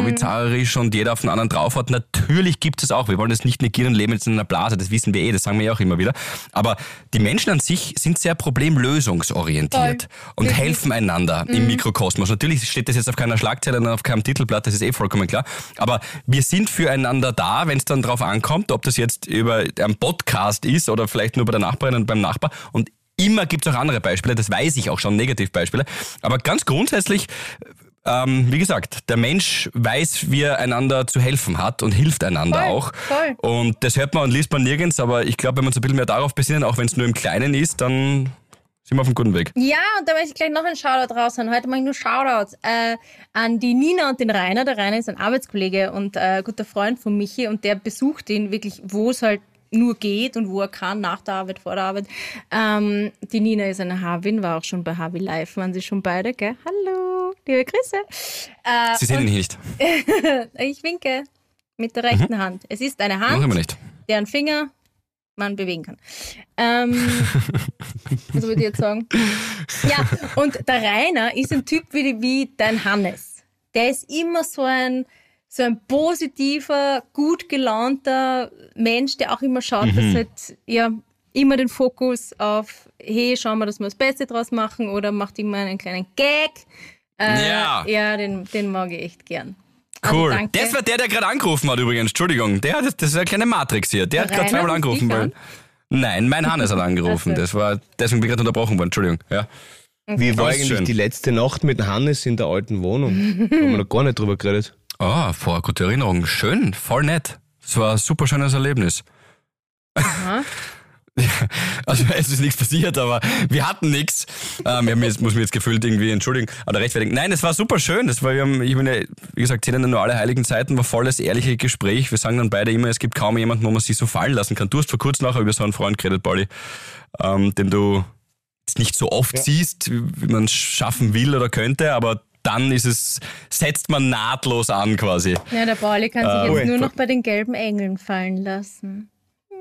[SPEAKER 4] und jeder auf den anderen drauf hat. Natürlich gibt es auch. Wir wollen das nicht negieren und leben jetzt in einer Blase. Das wissen wir eh, das sagen wir ja auch immer wieder. Aber die Menschen an sich sind sehr problemlösungsorientiert
[SPEAKER 3] Voll.
[SPEAKER 4] und
[SPEAKER 3] Wirklich.
[SPEAKER 4] helfen einander im Mikrokosmos. Natürlich steht das jetzt auf keiner Schlagzeile und auf keinem Titelblatt, das ist eh vollkommen klar. Aber wir sind füreinander da, wenn es dann drauf ankommt, ob das jetzt über einen Podcast ist oder vielleicht nur bei der Nachbarin und beim Nachbar. Und immer gibt es auch andere Beispiele, das weiß ich auch schon, Negativbeispiele. Aber ganz grundsätzlich, ähm, wie gesagt, der Mensch weiß, wie er einander zu helfen hat und hilft einander
[SPEAKER 3] Voll,
[SPEAKER 4] auch.
[SPEAKER 3] voll.
[SPEAKER 4] Und das hört man und liest man nirgends, aber ich glaube, wenn man so ein bisschen mehr darauf besinnen, auch wenn es nur im Kleinen ist, dann sind wir auf einem guten Weg.
[SPEAKER 3] Ja, und da möchte ich gleich noch einen Shoutout raushauen. Heute mache ich nur Shoutouts äh, an die Nina und den Rainer. Der Rainer ist ein Arbeitskollege und äh, guter Freund von Michi und der besucht ihn wirklich, wo es halt nur geht und wo er kann, nach der Arbeit, vor der Arbeit. Ähm, die Nina ist eine Havin, war auch schon bei Havi Live, waren sie schon beide, gell? Hallo, liebe Grüße. Äh,
[SPEAKER 4] Sie sehen ihn nicht.
[SPEAKER 3] ich winke mit der rechten Hand. Es ist eine Hand,
[SPEAKER 4] nicht.
[SPEAKER 3] deren Finger man bewegen kann. Ähm, was würde ich jetzt sagen? Ja, und der Rainer ist ein Typ wie, wie dein Hannes. Der ist immer so ein, so ein positiver, gut gelaunter Mensch, der auch immer schaut,
[SPEAKER 4] Mhm.
[SPEAKER 3] dass halt, ja, immer den Fokus auf, hey, schauen wir, dass wir das Beste draus machen oder macht immer einen kleinen Gag. Äh,
[SPEAKER 4] Ja.
[SPEAKER 3] Ja, den, den mag ich echt gern. Also
[SPEAKER 4] Cool.
[SPEAKER 3] danke.
[SPEAKER 4] das war der, der gerade angerufen hat übrigens. Entschuldigung. Der hat, das ist eine kleine Matrix hier. Der hat gerade zweimal angerufen. Weil, nein, mein Hannes hat angerufen.
[SPEAKER 3] Ach so.
[SPEAKER 4] Das war, deswegen bin ich gerade unterbrochen worden. Entschuldigung. Ja.
[SPEAKER 2] Wie war eigentlich
[SPEAKER 4] schön.
[SPEAKER 2] die letzte Nacht mit Hannes in der alten Wohnung? Haben wir noch gar nicht drüber geredet.
[SPEAKER 4] Oh, vor gute Erinnerung. Schön, voll nett. Das war ein super schönes Erlebnis. Also es ist nichts passiert, aber wir hatten nichts. Ähm, wir haben jetzt, muss mich jetzt gefühlt irgendwie entschuldigen oder rechtfertigen. Nein, es war super schön. Das war, wir haben, ich meine, wie gesagt, zählen nur alle heiligen Zeiten, war volles, ehrliche Gespräch. Wir sagen dann beide immer, es gibt kaum jemanden, wo man sich so fallen lassen kann. Du hast vor kurzem nachher über so einen Freund geredet, Pauli, ähm, den du jetzt nicht so oft siehst, wie wie man es schaffen will oder könnte, aber dann ist es, setzt man nahtlos an quasi.
[SPEAKER 3] Ja, der Pauli kann sich
[SPEAKER 2] Ui.
[SPEAKER 3] jetzt nur noch bei den gelben Engeln fallen lassen.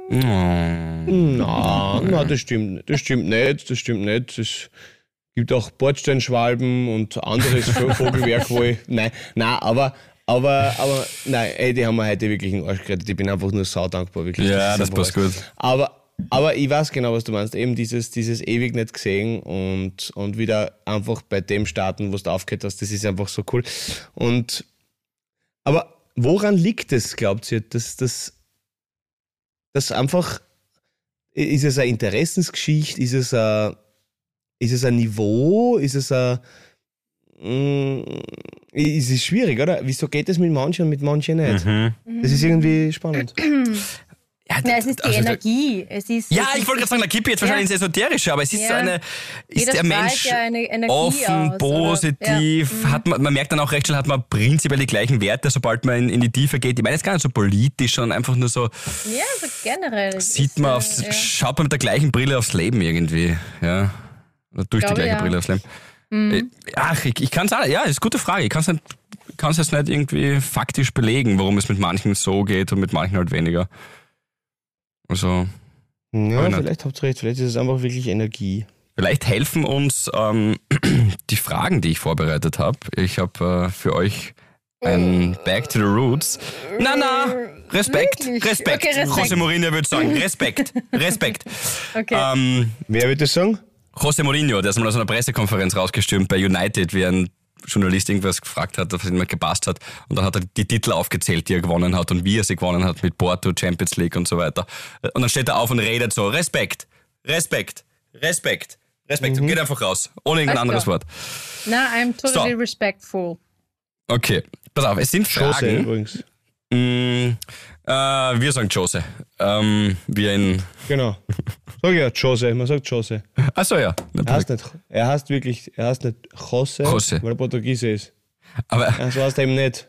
[SPEAKER 2] Na, na, das stimmt, nicht. das stimmt nicht, das stimmt nicht. Es gibt auch Bordsteinschwalben und anderes Vo- Vogelwerk, wo ich, nein, nein, aber, aber, aber, nein, ey, die haben mir heute wirklich einen Arsch gerettet. Ich bin einfach nur saudankbar, wirklich.
[SPEAKER 4] Ja, das
[SPEAKER 2] einfach
[SPEAKER 4] passt gut.
[SPEAKER 2] Aber, aber ich weiß genau, was du meinst. Eben dieses, dieses ewig nicht gesehen und, und wieder einfach bei dem starten, wo du aufgehört hast, das ist einfach so cool. Und, aber woran liegt es, glaubt ihr, dass das, dass einfach, ist es eine Interessensgeschichte, ist es ein, ist es ein Niveau, ist es ein, mm, ist es schwierig, oder? Wieso geht es mit manchen und mit manchen nicht?
[SPEAKER 4] Mhm.
[SPEAKER 2] Das ist irgendwie spannend.
[SPEAKER 4] Ja,
[SPEAKER 3] Ja, es ist die
[SPEAKER 4] also,
[SPEAKER 3] Energie. Es ist,
[SPEAKER 4] Ja,
[SPEAKER 3] es
[SPEAKER 4] ich wollte gerade sagen, da kippe jetzt wahrscheinlich ins Esoterische, aber es ist
[SPEAKER 3] Ja.
[SPEAKER 4] so eine, ist der Mensch
[SPEAKER 3] ja
[SPEAKER 4] offen,
[SPEAKER 3] aus,
[SPEAKER 4] positiv,
[SPEAKER 3] oder? Ja. Mhm.
[SPEAKER 4] hat man, man merkt dann auch recht schnell, hat man prinzipiell die gleichen Werte, sobald man in, in die Tiefe geht. Ich meine jetzt gar nicht so politisch, sondern einfach nur so,
[SPEAKER 3] Ja, so generell.
[SPEAKER 4] Sieht man
[SPEAKER 3] äh,
[SPEAKER 4] aufs,
[SPEAKER 3] ja.
[SPEAKER 4] schaut man mit der gleichen Brille aufs Leben irgendwie, ja. Oder durch die
[SPEAKER 3] Glaube,
[SPEAKER 4] gleiche
[SPEAKER 3] ja. Mhm.
[SPEAKER 4] Brille aufs Leben. Äh, Ach, ich, ich kann es auch, ja, ist eine gute Frage. Ich kann es nicht, kann's jetzt nicht irgendwie faktisch belegen, warum es mit manchen so geht und mit manchen halt weniger. Also,
[SPEAKER 2] Ja, vielleicht habt ihr recht, vielleicht ist es einfach wirklich Energie.
[SPEAKER 4] Vielleicht helfen uns ähm, die Fragen, die ich vorbereitet habe. Ich habe äh, für euch ein Back to the Roots. Na, na, Respekt,
[SPEAKER 3] Wirklich?
[SPEAKER 4] Respekt.
[SPEAKER 3] Okay, Respekt.
[SPEAKER 4] José Mourinho würde sagen, Respekt, Respekt.
[SPEAKER 3] Okay.
[SPEAKER 4] ähm,
[SPEAKER 2] Wer wird das sagen?
[SPEAKER 4] José Mourinho, der ist mal aus einer Pressekonferenz rausgestürmt bei United, wie ein Journalist irgendwas gefragt hat, was ihm nicht gepasst hat. Und dann hat er die Titel aufgezählt, die er gewonnen hat und wie er sie gewonnen hat mit Porto, Champions League und so weiter. Und dann steht er auf und redet so, Respekt, Respekt, Respekt, Respekt. Und geht einfach raus, ohne irgendein
[SPEAKER 3] Alles
[SPEAKER 4] anderes. Wort.
[SPEAKER 3] Na, I'm totally
[SPEAKER 4] So.
[SPEAKER 3] respectful.
[SPEAKER 4] Okay, pass auf, es sind Fragen.
[SPEAKER 2] übrigens.
[SPEAKER 4] Äh, wir sagen Jose. Ähm, wir in.
[SPEAKER 2] Genau. Sag ja, Jose, man sagt Jose.
[SPEAKER 4] Achso, ja.
[SPEAKER 2] Er heißt nicht, er heißt wirklich, er heißt nicht Jose,
[SPEAKER 4] Jose.
[SPEAKER 2] weil er Portugiese ist.
[SPEAKER 4] Aber
[SPEAKER 2] Ja, so heißt er eben nicht.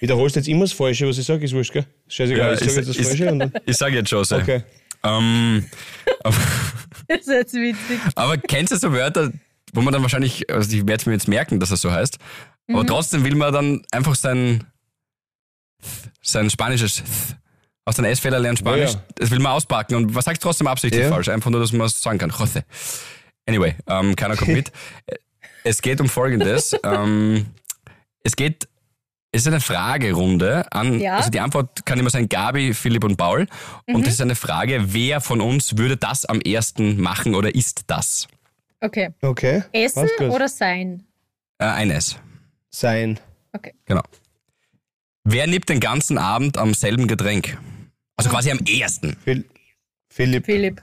[SPEAKER 2] Wiederholst jetzt immer das Falsche, was ich sage, ist wurscht, gell? Scheißegal,
[SPEAKER 4] Ja,
[SPEAKER 2] ich sage
[SPEAKER 4] ist-
[SPEAKER 2] jetzt das Falsche und dann.
[SPEAKER 4] ich sage jetzt Jose.
[SPEAKER 2] Okay.
[SPEAKER 4] Ähm,
[SPEAKER 3] Das ist jetzt witzig.
[SPEAKER 4] aber kennst du so Wörter, wo man dann wahrscheinlich, also ich werde es mir jetzt merken, dass er so heißt,
[SPEAKER 3] Mhm.
[SPEAKER 4] aber trotzdem will man dann einfach sein, sein spanisches aus den S-Fehler lernen Spanisch,
[SPEAKER 2] Ja, ja.
[SPEAKER 4] das will man auspacken und was sagt trotzdem absichtlich
[SPEAKER 2] Ja.
[SPEAKER 4] falsch, einfach nur, dass man es sagen kann. Jose. Anyway, ähm, keiner kommt mit. Es geht um Folgendes. ähm, es geht, es ist eine Fragerunde an,
[SPEAKER 3] Ja.
[SPEAKER 4] also die Antwort kann immer sein Gabi, Philipp und Paul.
[SPEAKER 3] Mhm.
[SPEAKER 4] Und es ist eine Frage, wer von uns würde das am ersten machen oder ist das?
[SPEAKER 3] Okay.
[SPEAKER 2] Okay.
[SPEAKER 3] Essen oder sein?
[SPEAKER 4] Äh, eines.
[SPEAKER 2] Sein.
[SPEAKER 3] Okay.
[SPEAKER 4] Genau. Wer nimmt den ganzen Abend am selben Getränk? Also quasi am ersten,
[SPEAKER 2] Phil Philipp.
[SPEAKER 3] Philipp.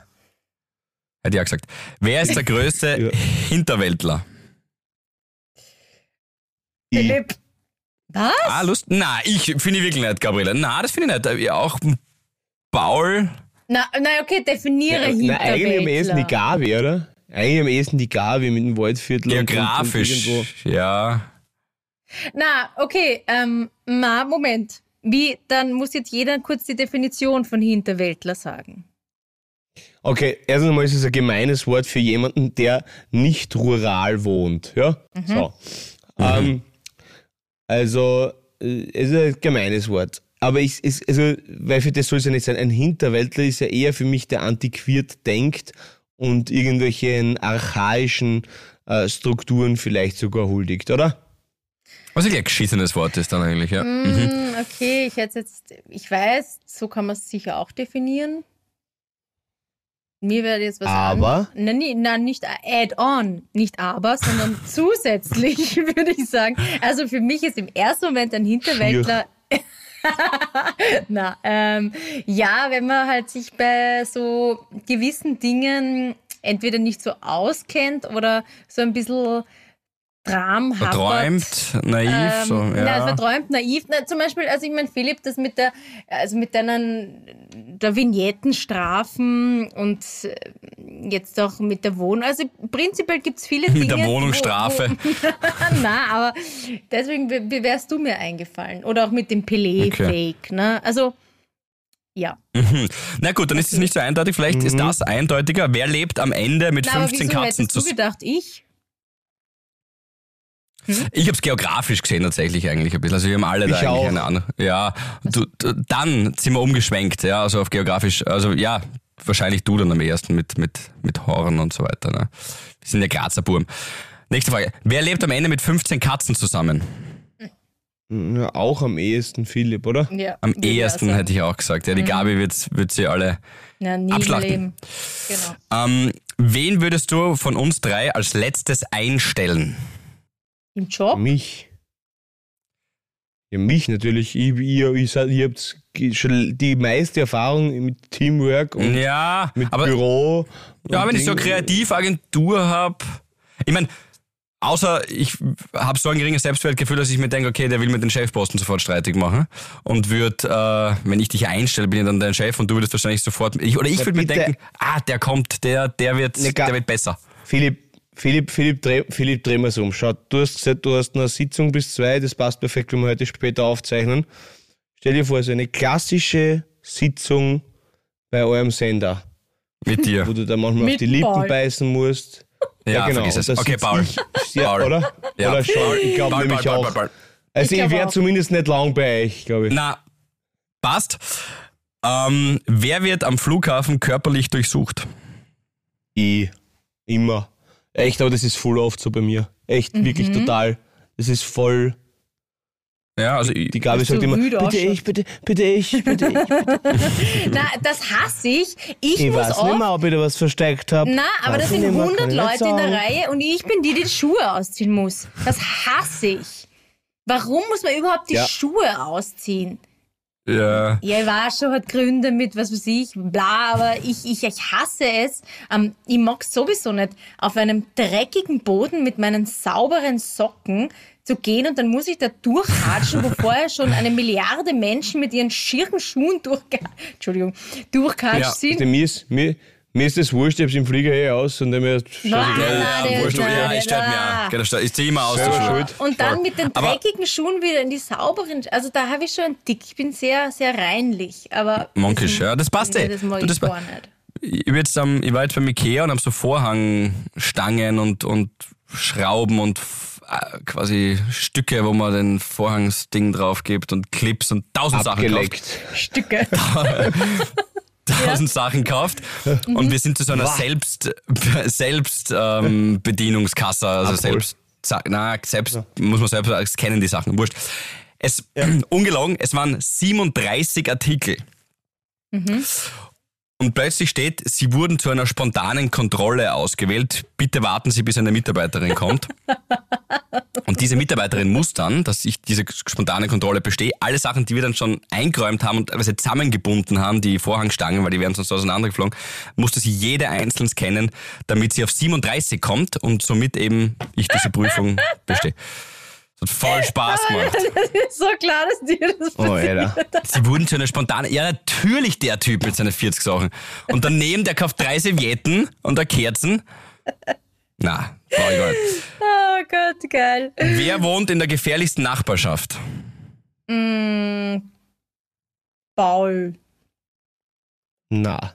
[SPEAKER 4] hätte ich ja gesagt. Wer ist der größte
[SPEAKER 2] Ja.
[SPEAKER 4] Hinterwäldler?
[SPEAKER 3] Philipp. Was?
[SPEAKER 4] Ah, Lust? Na, ich finde ich wirklich nicht, Gabriele. Na, das finde ich nicht. Ja, Auch Paul.
[SPEAKER 3] Na, na okay, definiere
[SPEAKER 2] Na, eigentlich am ehesten die. Gabi, oder? Eigentlich am ehesten die Gabi mit dem Waldviertel. und- und- und
[SPEAKER 4] Geografisch.
[SPEAKER 2] irgendwo.
[SPEAKER 4] Ja.
[SPEAKER 3] Na, okay, ähm, na, Moment. Wie, dann muss jetzt jeder kurz die Definition von Hinterwäldler sagen.
[SPEAKER 2] Okay, erstens einmal ist es ein gemeines Wort für jemanden, der nicht rural wohnt. Ja? So. Ähm, also, äh, es ist ein gemeines Wort. Aber ich, es, also, weil für das soll es ja nicht sein. Ein Hinterwäldler ist ja eher für mich, der antiquiert denkt und irgendwelchen archaischen äh, Strukturen vielleicht sogar huldigt, oder?
[SPEAKER 4] Was ein geschissenes Wort ist dann eigentlich, ja. Mhm.
[SPEAKER 3] Hm, okay, ich hätte jetzt, ich weiß, so kann man es sicher auch definieren. Mir wäre jetzt was
[SPEAKER 2] Aber?
[SPEAKER 3] An, nein, nein, nicht add-on, nicht aber, sondern zusätzlich, würde ich sagen. Also für mich ist im ersten Moment ein Hinterwäldler. Na, ähm, ja, wenn man halt sich bei so gewissen Dingen entweder nicht so auskennt oder so ein bisschen Dram.
[SPEAKER 4] Verträumt, naiv,
[SPEAKER 3] Ähm,
[SPEAKER 4] so,
[SPEAKER 3] Nein,
[SPEAKER 4] ja.
[SPEAKER 3] verträumt, naiv. Na, zum Beispiel, also ich meine, Philipp, das mit der, also mit deinen, der Vignettenstrafen und äh, jetzt auch mit der Wohnung. Also prinzipiell gibt es viele Dinge.
[SPEAKER 4] Mit der
[SPEAKER 3] wo-
[SPEAKER 4] Wohnungsstrafe.
[SPEAKER 3] Wo, na, aber deswegen wärst du mir eingefallen. Oder auch mit dem Pelé-Fake, ne? Also, ja.
[SPEAKER 4] Mhm. Na gut, dann ist es nicht so eindeutig. Vielleicht ist das eindeutiger. Wer lebt am Ende mit
[SPEAKER 3] Na, aber
[SPEAKER 4] 15
[SPEAKER 3] wieso
[SPEAKER 4] Katzen
[SPEAKER 3] hättest du
[SPEAKER 4] zusammen?
[SPEAKER 3] gedacht, ich?
[SPEAKER 4] Ich habe es geografisch gesehen tatsächlich eigentlich ein bisschen. Also wir haben alle da
[SPEAKER 2] Ich
[SPEAKER 4] eigentlich
[SPEAKER 2] auch.
[SPEAKER 4] eine Ahnung. Ja, du, du, dann sind wir umgeschwenkt, ja, also auf geografisch. Also ja, wahrscheinlich du dann am ersten mit, mit, mit Horn und so weiter. Ne? Wir sind ja Grazer Burm. Nächste Frage. Wer lebt am Ende mit 15 Katzen zusammen?
[SPEAKER 2] Ja, auch am ehesten Philipp, oder?
[SPEAKER 3] Ja.
[SPEAKER 4] Am ehesten hätte ich auch gesagt.
[SPEAKER 3] Mhm.
[SPEAKER 4] Ja, die Gabi wird, wird sie alle.
[SPEAKER 3] Ja, nie
[SPEAKER 4] abschlachten.
[SPEAKER 3] Leben. Genau.
[SPEAKER 4] Ähm, wen würdest du von uns drei als letztes einstellen?
[SPEAKER 3] Im Job?
[SPEAKER 2] Mich. Ja, mich natürlich. Ich, ihr, ich, sag, ihr habt schon die meiste Erfahrung mit Teamwork und
[SPEAKER 4] Ja,
[SPEAKER 2] mit
[SPEAKER 4] aber
[SPEAKER 2] Büro.
[SPEAKER 4] Ja, wenn ich so eine
[SPEAKER 2] Ding.
[SPEAKER 4] Kreativagentur habe. Ich meine, außer ich habe so ein geringes Selbstwertgefühl, dass ich mir denke, okay, der will mit den Chefposten sofort streitig machen. Und würde, äh, wenn ich dich einstelle, bin ich dann dein Chef und du würdest wahrscheinlich sofort. Ich, oder ich
[SPEAKER 2] Ja,
[SPEAKER 4] würde mir denken, ah, der kommt, der, der, wird,
[SPEAKER 2] Ne,
[SPEAKER 4] der wird besser.
[SPEAKER 2] Philipp, Philipp, Philipp, dreh, Philipp, dreh mal's um. Schau, du hast gesagt, du hast eine Sitzung bis zwei, das passt perfekt, wenn wir heute später aufzeichnen. Stell dir vor, so eine klassische Sitzung bei eurem Sender,
[SPEAKER 4] Mit dir.
[SPEAKER 2] wo du da manchmal auf
[SPEAKER 3] Mit
[SPEAKER 2] die Lippen
[SPEAKER 3] Paul.
[SPEAKER 2] beißen musst.
[SPEAKER 4] Ja, vergiss es.
[SPEAKER 2] und da
[SPEAKER 4] Okay, Paul.
[SPEAKER 2] Ich, ja,
[SPEAKER 4] Paul.
[SPEAKER 2] Oder?
[SPEAKER 4] Ja.
[SPEAKER 2] Oder schon, ich glaube
[SPEAKER 4] Paul,
[SPEAKER 2] nämlich
[SPEAKER 4] Paul, Paul,
[SPEAKER 2] auch.
[SPEAKER 4] Paul, Paul.
[SPEAKER 2] Also
[SPEAKER 3] Ich
[SPEAKER 2] ich,
[SPEAKER 3] auch.
[SPEAKER 2] zumindest nicht lang bei euch, glaube ich.
[SPEAKER 4] Na, passt. Ähm, wer wird am Flughafen körperlich durchsucht?
[SPEAKER 2] Ich. Immer. Echt, aber das ist voll oft so bei mir. Echt, wirklich
[SPEAKER 3] Mhm.
[SPEAKER 2] total. Das ist voll.
[SPEAKER 4] Ja, also ich,
[SPEAKER 2] Die Gabi sagt immer, bitte ich, bitte, bitte ich, bitte ich. Bitte.
[SPEAKER 3] Na, das hasse ich. Ich,
[SPEAKER 2] Ich
[SPEAKER 3] muss
[SPEAKER 2] weiß
[SPEAKER 3] oft
[SPEAKER 2] nicht mehr, ob ich da was versteckt habe.
[SPEAKER 3] Na, aber das sind 100 Leute in der Reihe und ich bin die, die die Schuhe ausziehen muss. Das hasse ich. Warum muss man überhaupt die
[SPEAKER 2] Ja.
[SPEAKER 3] Schuhe ausziehen?
[SPEAKER 4] Ja.
[SPEAKER 3] Ja, ich weiß schon, hat Gründe mit, was weiß ich, bla, aber ich, ich, ich hasse es. Ähm, ich mag sowieso nicht auf einem dreckigen Boden mit meinen sauberen Socken zu gehen und dann muss ich da durchhatschen, wo vorher schon eine Milliarde Menschen mit ihren schieren Schuhen durchge Entschuldigung, durchgehatscht
[SPEAKER 4] Ja,
[SPEAKER 3] sind.
[SPEAKER 2] Mir, ist, mir, mir ist das wurscht, ich hab's im Flieger eh aus und
[SPEAKER 4] Ja,
[SPEAKER 3] nein, der-
[SPEAKER 4] wurscht,
[SPEAKER 3] nein,
[SPEAKER 4] ja, ich stelle mir auch. Das Ich zieh immer aus.
[SPEAKER 3] Und dann mit den
[SPEAKER 4] Aber-
[SPEAKER 3] dreckigen Schuhen wieder in die sauberen. Also da habe ich schon einen Tick. Ich bin sehr, sehr reinlich. Aber
[SPEAKER 4] Monkisch, ja, das passt eh.
[SPEAKER 3] Das mag
[SPEAKER 4] Du,
[SPEAKER 3] ich
[SPEAKER 4] das
[SPEAKER 3] gar nicht.
[SPEAKER 4] ich, jetzt, ich war jetzt beim Ikea und habe so Vorhangstangen und, und Schrauben und äh, quasi Stücke, wo man den Vorhangsding drauf gibt und Clips und tausend Sachen kauft.
[SPEAKER 2] abgeleckt.
[SPEAKER 3] Stücke.
[SPEAKER 4] tausend Sachen kauft
[SPEAKER 3] Mhm.
[SPEAKER 4] und wir sind zu so einer selbst selbst ähm, Bedienungskasse, also
[SPEAKER 2] Abhol.
[SPEAKER 4] selbst na selbst muss man selbst kennen die Sachen, wurscht. Es ungelogen, es waren 37 Artikel. Und plötzlich steht, Sie wurden zu einer spontanen Kontrolle ausgewählt. Bitte warten Sie, bis eine Mitarbeiterin kommt. Und diese Mitarbeiterin muss dann, dass ich diese spontane Kontrolle bestehe, alle Sachen, die wir dann schon eingeräumt haben und teilweise zusammengebunden haben, die Vorhangstangen, weil die wären sonst auseinandergeflogen, musste sie jede einzeln scannen, damit sie auf 37 kommt und somit eben ich diese Prüfung bestehe. Das hat voll Spaß gemacht.
[SPEAKER 3] ist so klar, dass dir das
[SPEAKER 2] Oh, Alter.
[SPEAKER 4] Sie wurden zu einer spontanen, ja natürlich der Typ mit seinen 40 Sachen. Und daneben, der kauft drei Servietten und eine Kerzen. Na, brauche ich gar nicht.
[SPEAKER 3] Oh Gott, geil.
[SPEAKER 4] Wer wohnt in der gefährlichsten Nachbarschaft?
[SPEAKER 3] Paul.
[SPEAKER 2] Na.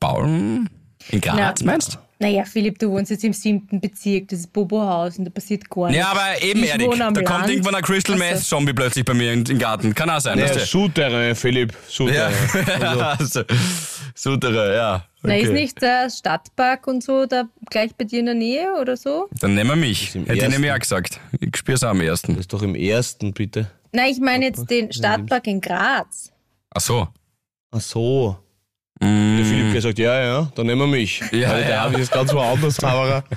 [SPEAKER 4] Baum? In Graz,
[SPEAKER 3] Na.
[SPEAKER 4] meinst du?
[SPEAKER 3] Naja, Philipp, du wohnst jetzt im siebten Bezirk, das ist Bobohaus und da passiert gar nichts.
[SPEAKER 4] Ja, aber eben,
[SPEAKER 3] Ich
[SPEAKER 4] Erik, da kommt
[SPEAKER 3] Land.
[SPEAKER 4] irgendwann ein Crystal
[SPEAKER 3] Ach
[SPEAKER 4] Meth. Zombie plötzlich bei mir in, im Garten. Kann auch sein.
[SPEAKER 2] Ja? Souterrain, Philipp.
[SPEAKER 4] ja,
[SPEAKER 2] Souterrain.
[SPEAKER 4] also, Sutere, ja.
[SPEAKER 3] Na, ist
[SPEAKER 4] Okay.
[SPEAKER 3] nicht der Stadtpark und so da gleich bei dir in der Nähe oder so?
[SPEAKER 4] Dann nehmen wir mich. Hätte ich
[SPEAKER 2] ersten.
[SPEAKER 4] nämlich auch gesagt. Ich spür's auch am ersten.
[SPEAKER 2] Das ist doch im ersten, bitte.
[SPEAKER 3] Nein, ich meine jetzt den Stadtpark in Graz.
[SPEAKER 4] Ach so.
[SPEAKER 2] Ach so.
[SPEAKER 4] Mm,
[SPEAKER 2] Der Philipp gesagt, ja, ja, dann nehmen wir mich.
[SPEAKER 4] Ja,
[SPEAKER 2] Weil der
[SPEAKER 4] ja.
[SPEAKER 2] David ist ganz woanders, Zauberer.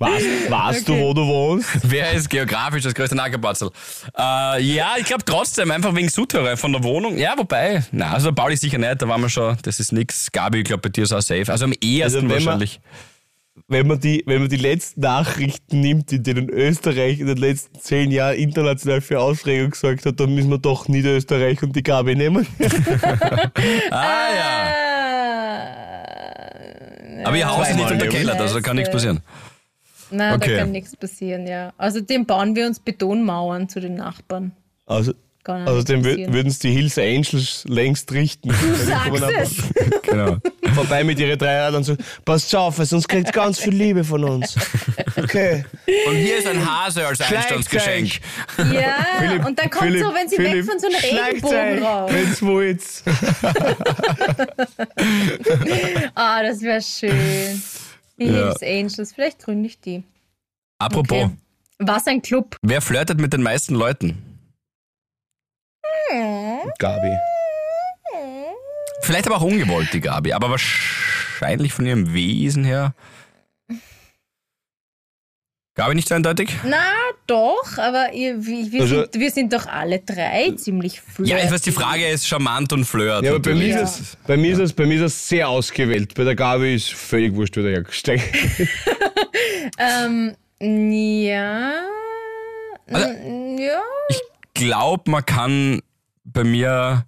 [SPEAKER 2] Weißt, weißt
[SPEAKER 3] Okay.
[SPEAKER 2] du, wo du wohnst?
[SPEAKER 4] Wer ist geografisch das größte Nackerpatzel? Äh, ja, ich glaube trotzdem, einfach wegen Sutere von der Wohnung. Ja, wobei, na, also Pauli sicher nicht, da waren wir schon, das ist nix. Gabi, ich glaube, bei dir ist auch safe. Also am ehesten
[SPEAKER 2] Also wenn man-
[SPEAKER 4] wahrscheinlich.
[SPEAKER 2] Wenn man, die, wenn man die letzten Nachrichten nimmt, in denen Österreich in den letzten zehn Jahren international für Aufregung gesorgt hat, dann müssen wir doch Niederösterreich und die Gabi nehmen.
[SPEAKER 4] Ah ja.
[SPEAKER 3] Äh,
[SPEAKER 4] Aber ihr Haus ist nicht
[SPEAKER 2] Zweimal,
[SPEAKER 4] unterkellert, also kann nichts passieren.
[SPEAKER 3] Nein,
[SPEAKER 4] Okay.
[SPEAKER 3] da kann nichts passieren, ja. Außerdem bauen wir uns Betonmauern zu den Nachbarn.
[SPEAKER 2] Also,
[SPEAKER 3] Kann auch
[SPEAKER 2] außerdem
[SPEAKER 3] passieren.
[SPEAKER 2] würden es die Hills Angels längst richten. Du
[SPEAKER 3] Sagst es!
[SPEAKER 4] Genau.
[SPEAKER 2] Vorbei mit ihren drei und so, passt auf, sonst kriegt ganz viel Liebe von uns. Okay.
[SPEAKER 4] Und hier ist ein Hase als Einstandsgeschenk.
[SPEAKER 3] Ja,
[SPEAKER 2] Philipp,
[SPEAKER 3] und dann kommt
[SPEAKER 2] Philipp,
[SPEAKER 3] so, wenn sie
[SPEAKER 2] Philipp,
[SPEAKER 3] weg von so einem Regenbogen
[SPEAKER 2] euch,
[SPEAKER 3] raus.
[SPEAKER 2] Wenn's wollt.
[SPEAKER 3] Ah, das wäre schön. Die
[SPEAKER 4] Ja.
[SPEAKER 3] Hills Angels, vielleicht gründe ich die.
[SPEAKER 4] Apropos,
[SPEAKER 3] Okay. Was ein Club.
[SPEAKER 4] wer flirtet mit den meisten Leuten?
[SPEAKER 2] Gabi.
[SPEAKER 4] Vielleicht aber auch ungewollt, die Gabi, aber wahrscheinlich von ihrem Wesen her. Gabi nicht so eindeutig?
[SPEAKER 3] Na, doch, aber ihr, wir, wir,
[SPEAKER 2] Also-
[SPEAKER 3] sind, wir sind doch alle drei ziemlich flirty.
[SPEAKER 4] Ja, ich weiß, die Frage ist charmant und flirt.
[SPEAKER 2] Ja, aber bei mir,
[SPEAKER 4] natürlich.
[SPEAKER 2] ist es, bei, mir ist es, bei mir ist es sehr ausgewählt. Bei der Gabi ist völlig wurscht, wie der hergesteckt
[SPEAKER 3] Ähm, ja.
[SPEAKER 4] Also-
[SPEAKER 3] ja.
[SPEAKER 4] Ich glaube, man kann bei mir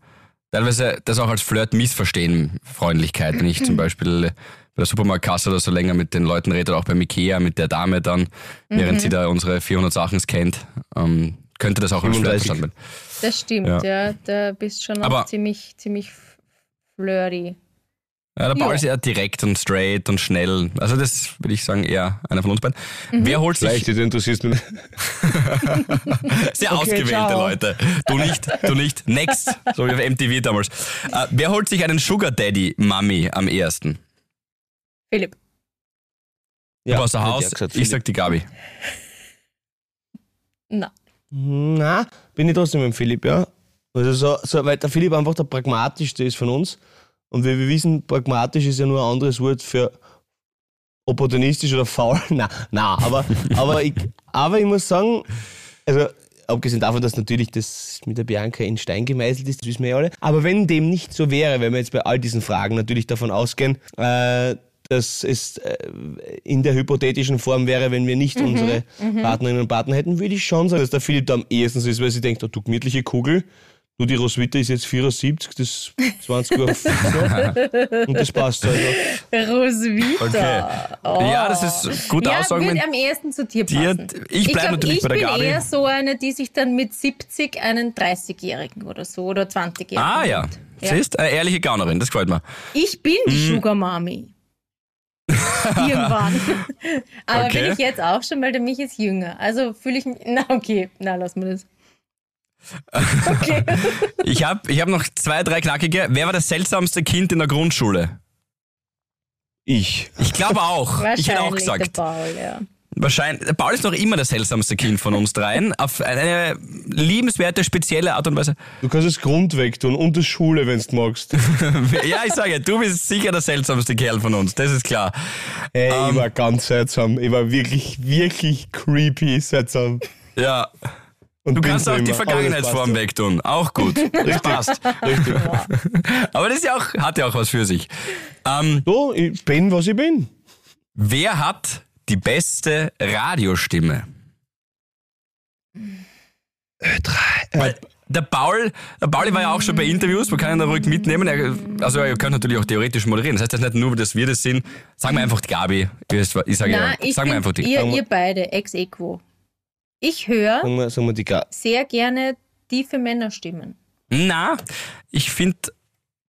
[SPEAKER 4] teilweise das auch als Flirt missverstehen, Freundlichkeit. Wenn ich zum Beispiel bei der Supermarktkasse oder so länger mit den Leuten rede, oder auch beim Ikea mit der Dame dann, während sie da unsere 400 Sachen scannt, ähm, könnte das auch als Flirt
[SPEAKER 2] 35.
[SPEAKER 4] verstanden werden.
[SPEAKER 3] Das stimmt,
[SPEAKER 4] Ja.
[SPEAKER 3] ja. Da bist schon
[SPEAKER 4] Aber-
[SPEAKER 3] auch ziemlich, ziemlich flirty.
[SPEAKER 4] Ja, der Paul
[SPEAKER 3] Ja.
[SPEAKER 4] ist eher direkt und straight und schnell. Also das würde ich sagen, eher einer von uns beiden. Wer holt sich
[SPEAKER 2] Vielleicht, das interessiert mich.
[SPEAKER 4] Sehr
[SPEAKER 2] Okay,
[SPEAKER 4] ausgewählte
[SPEAKER 2] ciao.
[SPEAKER 4] Leute. Du nicht, du nicht. Next. So wie auf MTV damals. Äh, wer holt sich einen Sugar Daddy Mami am ersten?
[SPEAKER 3] Philipp.
[SPEAKER 4] Du außer
[SPEAKER 2] hätte
[SPEAKER 4] Haus,
[SPEAKER 2] gesagt,
[SPEAKER 4] ich sag die Gabi.
[SPEAKER 3] Na.
[SPEAKER 2] Na, bin ich trotzdem mit dem Philipp, ja. Also so, so, weil der Philipp einfach der pragmatischste ist von uns. Und wie wir wissen, pragmatisch ist ja nur ein anderes Wort für opportunistisch oder faul. Na, na, aber, aber, ich, aber ich muss sagen, also abgesehen davon, dass natürlich das mit der Bianca in Stein gemeißelt ist, das wissen wir ja alle. Aber wenn dem nicht so wäre, wenn wir jetzt bei all diesen Fragen natürlich davon ausgehen, äh, dass es äh, in der hypothetischen Form wäre, wenn wir nicht unsere Partnerinnen und Partner hätten, würde ich schon sagen, dass der Philipp da am ehesten so ist, weil sie denkt, oh, du gemütliche Kugel, du die Roswitha ist jetzt 74, das ist 20 Uhr und das passt also.
[SPEAKER 3] Roswitha.
[SPEAKER 4] Okay. Ja, das ist gute
[SPEAKER 3] Ja,
[SPEAKER 4] Aussage.
[SPEAKER 3] würde
[SPEAKER 4] Wenn
[SPEAKER 3] am ehesten zu dir
[SPEAKER 4] dir-
[SPEAKER 3] passen.
[SPEAKER 4] ich bleib
[SPEAKER 3] glaub,
[SPEAKER 4] natürlich
[SPEAKER 3] ich
[SPEAKER 4] bei der
[SPEAKER 3] bin
[SPEAKER 4] Gabi.
[SPEAKER 3] eher so eine, die sich dann mit 70 einen 30-Jährigen oder so oder 20-Jährigen
[SPEAKER 4] ah ja,
[SPEAKER 3] nimmt.
[SPEAKER 4] siehst, eine ehrliche Gaunerin, das gefällt mir.
[SPEAKER 3] Ich bin die
[SPEAKER 4] Mhm.
[SPEAKER 3] Sugar Mami. Irgendwann. Aber
[SPEAKER 4] Okay.
[SPEAKER 3] bin ich jetzt auch schon, weil der mich ist jünger. Also fühle ich mich. Na, okay. Na, lass mal das. Okay.
[SPEAKER 4] Ich habe ich hab noch zwei, drei knackige. Wer war das seltsamste Kind in der Grundschule?
[SPEAKER 2] Ich.
[SPEAKER 4] Ich glaube auch. ich hätte auch
[SPEAKER 3] Wahrscheinlich der
[SPEAKER 4] gesagt.
[SPEAKER 3] Paul, ja.
[SPEAKER 4] Wahrscheinlich. der Paul ist noch immer das seltsamste Kind von uns dreien. Auf eine liebenswerte, spezielle Art und Weise.
[SPEAKER 2] Du kannst das Grund wegtun und das Schule, wenn du magst.
[SPEAKER 4] Ja, ich sage, du bist sicher der seltsamste Kerl von uns. Das ist klar.
[SPEAKER 2] Ey,
[SPEAKER 4] Ähm.
[SPEAKER 2] ich war ganz seltsam. Ich war wirklich, wirklich creepy seltsam.
[SPEAKER 4] Ja.
[SPEAKER 2] Und
[SPEAKER 4] Du kannst auch die
[SPEAKER 2] das
[SPEAKER 4] Vergangenheitsform wegtun. Auch gut. Das passt.
[SPEAKER 2] Richtig.
[SPEAKER 4] Aber das ist ja auch, hat ja auch was für sich. Ähm,
[SPEAKER 2] So, ich bin, was ich bin.
[SPEAKER 4] wer hat die beste Radiostimme? Weil der Paul, der Pauli war ja auch schon bei Interviews, man kann ihn da ruhig mitnehmen. Er, also er könnte natürlich auch theoretisch moderieren. Das heißt das nicht nur, dass wir das sind. Sagen wir einfach die Gabi. Ich, sage ja,
[SPEAKER 3] ich
[SPEAKER 4] sagen wir einfach die.
[SPEAKER 3] ihr, ihr beide, ex equo. Ich höre
[SPEAKER 2] Sagen wir, sagen wir die Ga
[SPEAKER 3] sehr gerne tiefe Männerstimmen.
[SPEAKER 4] Na, ich finde,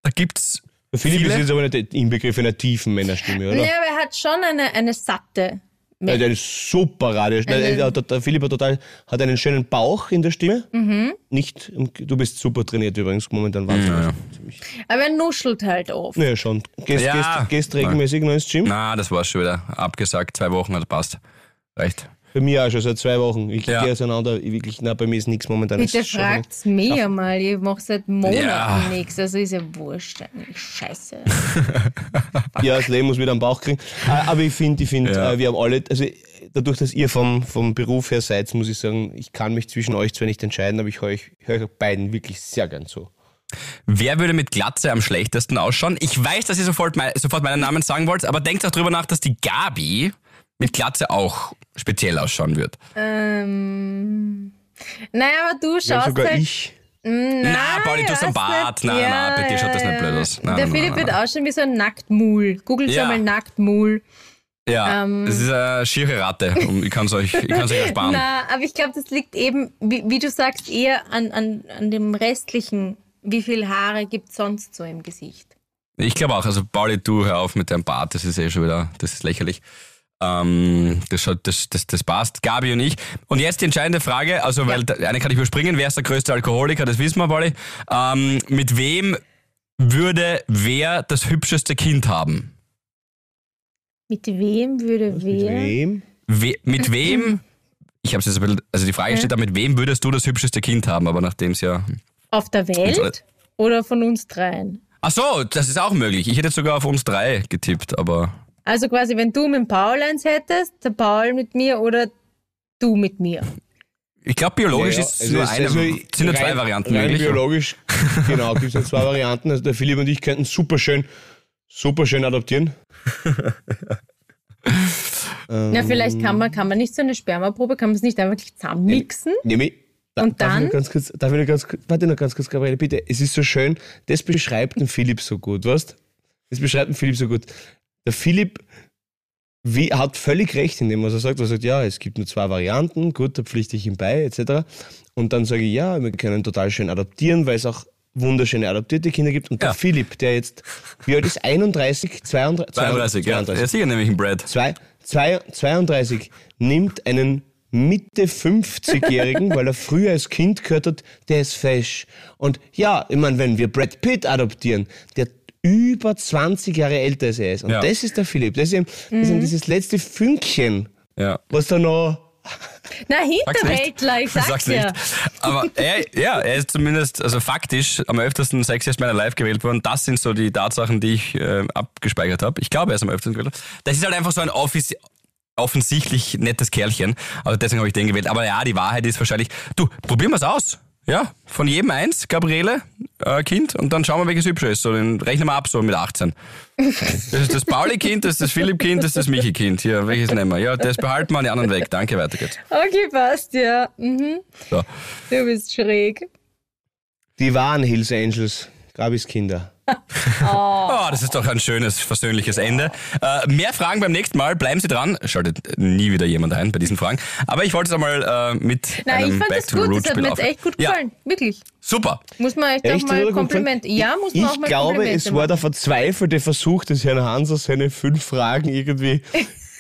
[SPEAKER 4] da gibt's
[SPEAKER 2] Der Philipp
[SPEAKER 4] Viele?
[SPEAKER 2] ist jetzt aber nicht im Begriff einer tiefen Männerstimme, oder?
[SPEAKER 3] Ja, aber er hat schon eine, eine satte.
[SPEAKER 2] Ja, der ist super Radio. Nein, der, Philipp hat, total, hat einen schönen Bauch in der Stimme.
[SPEAKER 3] Mhm.
[SPEAKER 2] Nicht, du bist super trainiert übrigens, momentan wahnsinnig.
[SPEAKER 3] Aber er nuschelt halt oft.
[SPEAKER 2] Naja, schon. Gehst,
[SPEAKER 4] Ja.
[SPEAKER 2] gehst, gehst regelmäßig noch ins Gym?
[SPEAKER 4] Na, das war's schon wieder. Abgesagt, zwei Wochen hat passt. Reicht.
[SPEAKER 2] Bei mir auch schon seit zwei Wochen. Ich
[SPEAKER 4] Ja.
[SPEAKER 2] gehe auseinander. Ich wirklich, na, bei mir ist nichts momentan.
[SPEAKER 3] Bitte fragt's mich einmal. Ich mache seit Monaten
[SPEAKER 4] Ja.
[SPEAKER 3] nichts. Also ist ja wurscht. eigentlich. Scheiße.
[SPEAKER 2] Ja, das Leben muss wieder am Bauch kriegen. Äh, Aber ich finde, ich finde,
[SPEAKER 4] Ja.
[SPEAKER 2] äh, wir haben alle, also dadurch, dass ihr vom, vom Beruf her seid, muss ich sagen, ich kann mich zwischen euch zwar nicht entscheiden, aber ich höre euch, höre euch beiden wirklich sehr gern zu.
[SPEAKER 4] Wer würde mit Glatze am schlechtesten ausschauen? Ich weiß, dass ihr sofort, mein, sofort meinen Namen sagen wollt, aber denkt auch drüber nach, dass die Gabi mit Glatze auch speziell ausschauen wird.
[SPEAKER 3] ähm, naja, aber du
[SPEAKER 2] Ja,
[SPEAKER 3] schaust
[SPEAKER 2] sogar
[SPEAKER 3] halt...
[SPEAKER 2] ich.
[SPEAKER 4] Na, Pauli, du hast einen Bart. Nein, nein, bei dir schaut das nicht blöd aus. Nein,
[SPEAKER 3] der
[SPEAKER 4] nein,
[SPEAKER 3] Philipp
[SPEAKER 4] nein,
[SPEAKER 3] wird
[SPEAKER 4] nein.
[SPEAKER 3] ausschauen wie so ein Nacktmul. Googelt
[SPEAKER 4] Ja.
[SPEAKER 3] schon mal Nacktmul.
[SPEAKER 4] Ja,
[SPEAKER 3] Ähm.
[SPEAKER 4] das ist eine schiere Ratte. Und Ich kann es euch, ich kann's euch ersparen.
[SPEAKER 3] Na, aber ich glaube, das liegt eben, wie, wie du sagst, eher an, an, an dem restlichen. Wie viel Haare gibt es sonst so im Gesicht?
[SPEAKER 4] Ich glaube auch, also Pauli, du hör auf mit deinem Bart, das ist eh schon wieder, das ist lächerlich. Ähm, das, das, das, das passt. Gabi und ich. Und jetzt die entscheidende Frage, also weil da- eine kann ich überspringen, wer ist der größte Alkoholiker, das wissen wir, Pauli. Ähm, mit wem würde wer das hübscheste Kind haben?
[SPEAKER 3] Mit wem würde
[SPEAKER 2] Mit
[SPEAKER 3] wer?
[SPEAKER 2] wem?
[SPEAKER 4] We mit wem? Ich habe es jetzt ein bisschen, also die Frage steht da, mit wem würdest du das hübscheste Kind haben? Aber nachdem es ja.
[SPEAKER 3] Auf der Welt oder von uns dreien?
[SPEAKER 4] Ach so, das ist auch möglich. Ich hätte jetzt sogar auf uns drei getippt, aber.
[SPEAKER 3] Also quasi, wenn du mit dem Paul eins hättest, der Paul mit mir oder du mit mir.
[SPEAKER 4] Ich glaube, biologisch
[SPEAKER 2] Ja,
[SPEAKER 4] ist
[SPEAKER 2] also
[SPEAKER 4] nur
[SPEAKER 2] es-
[SPEAKER 4] eine,
[SPEAKER 2] also
[SPEAKER 4] sind nur zwei Varianten
[SPEAKER 2] rein
[SPEAKER 4] möglich.
[SPEAKER 2] biologisch, genau, gibt es ja zwei Varianten. Also der Philipp und ich könnten super schön, super schön adoptieren.
[SPEAKER 3] Na, vielleicht
[SPEAKER 2] Ähm.
[SPEAKER 3] kann man, kann man nicht so eine Spermaprobe, kann man es nicht einfach zusammenmixen?
[SPEAKER 2] Nehme da,
[SPEAKER 3] Und
[SPEAKER 2] darf Ich
[SPEAKER 3] dann?
[SPEAKER 2] ganz kurz, darf ich noch ganz, kurz- warte noch ganz kurz, Gabriele, bitte. Es ist so schön, das beschreibt den Philipp so gut, weißt Das beschreibt den Philipp so gut. Der Philipp wie, hat völlig recht in dem, was er sagt. Er sagt, ja, es gibt nur zwei Varianten, gut, da pflichte ich ihm bei, etc. Und dann sage ich, ja, wir können total schön adoptieren, weil es auch wunderschöne adoptierte Kinder gibt. Und
[SPEAKER 4] Ja.
[SPEAKER 2] der Philipp, der jetzt, wie alt ist, 31, 32,
[SPEAKER 4] 32, ja. Ja, sicher nämlich ein Brad.
[SPEAKER 2] Zwei, zwei, 32 nimmt einen Mitte 50-Jährigen, weil er früher als Kind gehört hat, der ist fesch. Und ja, ich meine, wenn wir Brad Pitt adoptieren, der über 20 Jahre älter als er ist. Und
[SPEAKER 4] Ja.
[SPEAKER 2] das ist der Philipp. Das ist, eben, das ist eben dieses letzte Fünkchen,
[SPEAKER 4] Ja.
[SPEAKER 2] was da noch.
[SPEAKER 3] Na. Hinterwäldler, ich sag's,
[SPEAKER 4] Sag's
[SPEAKER 3] ja.
[SPEAKER 4] nicht. Aber er, ja, er ist zumindest, also faktisch, am öftesten Sexiest meiner Live gewählt worden. Das sind so die Tatsachen, die ich äh, abgespeichert habe. Ich glaube, er ist am öftesten gewählt worden. Das ist halt einfach so ein offici offensichtlich nettes Kerlchen. Also deswegen habe ich den gewählt. Aber ja, die Wahrheit ist wahrscheinlich, du, probieren wir es aus. Ja, von jedem eins, Gabriele, äh, Kind, und dann schauen wir, welches hübscher ist. So, den rechnen wir ab, so mit 18. Das ist das Pauli-Kind, das ist das Philipp-Kind, das ist das Michi-Kind. Hier, welches nehmen wir? Ja, das behalten wir, die anderen weg. Danke, weiter geht's.
[SPEAKER 3] Okay, passt, ja. Mhm.
[SPEAKER 4] So.
[SPEAKER 3] Du bist schräg.
[SPEAKER 2] Die wahren Hills Angels, Gabis Kinder.
[SPEAKER 4] Oh, das ist doch ein schönes, versöhnliches Ende. Äh, mehr Fragen beim nächsten Mal. Bleiben Sie dran. Schaltet nie wieder jemand ein bei diesen Fragen. Aber ich wollte es einmal äh, mit
[SPEAKER 3] Nein,
[SPEAKER 4] einem
[SPEAKER 3] ich fand
[SPEAKER 4] Back
[SPEAKER 3] das
[SPEAKER 4] to
[SPEAKER 3] gut.
[SPEAKER 4] Roots
[SPEAKER 3] Das hat mir jetzt echt gut
[SPEAKER 4] Ja,
[SPEAKER 3] gefallen. Wirklich.
[SPEAKER 4] super.
[SPEAKER 3] Muss man echt,
[SPEAKER 2] Echt
[SPEAKER 3] auch mal Kompliment. Ja, muss man auch
[SPEAKER 2] Ich
[SPEAKER 3] mal
[SPEAKER 2] glaube,
[SPEAKER 3] Komplimente
[SPEAKER 2] es war
[SPEAKER 3] machen.
[SPEAKER 2] der verzweifelte Versuch des Herrn Hanser, seine fünf Fragen irgendwie.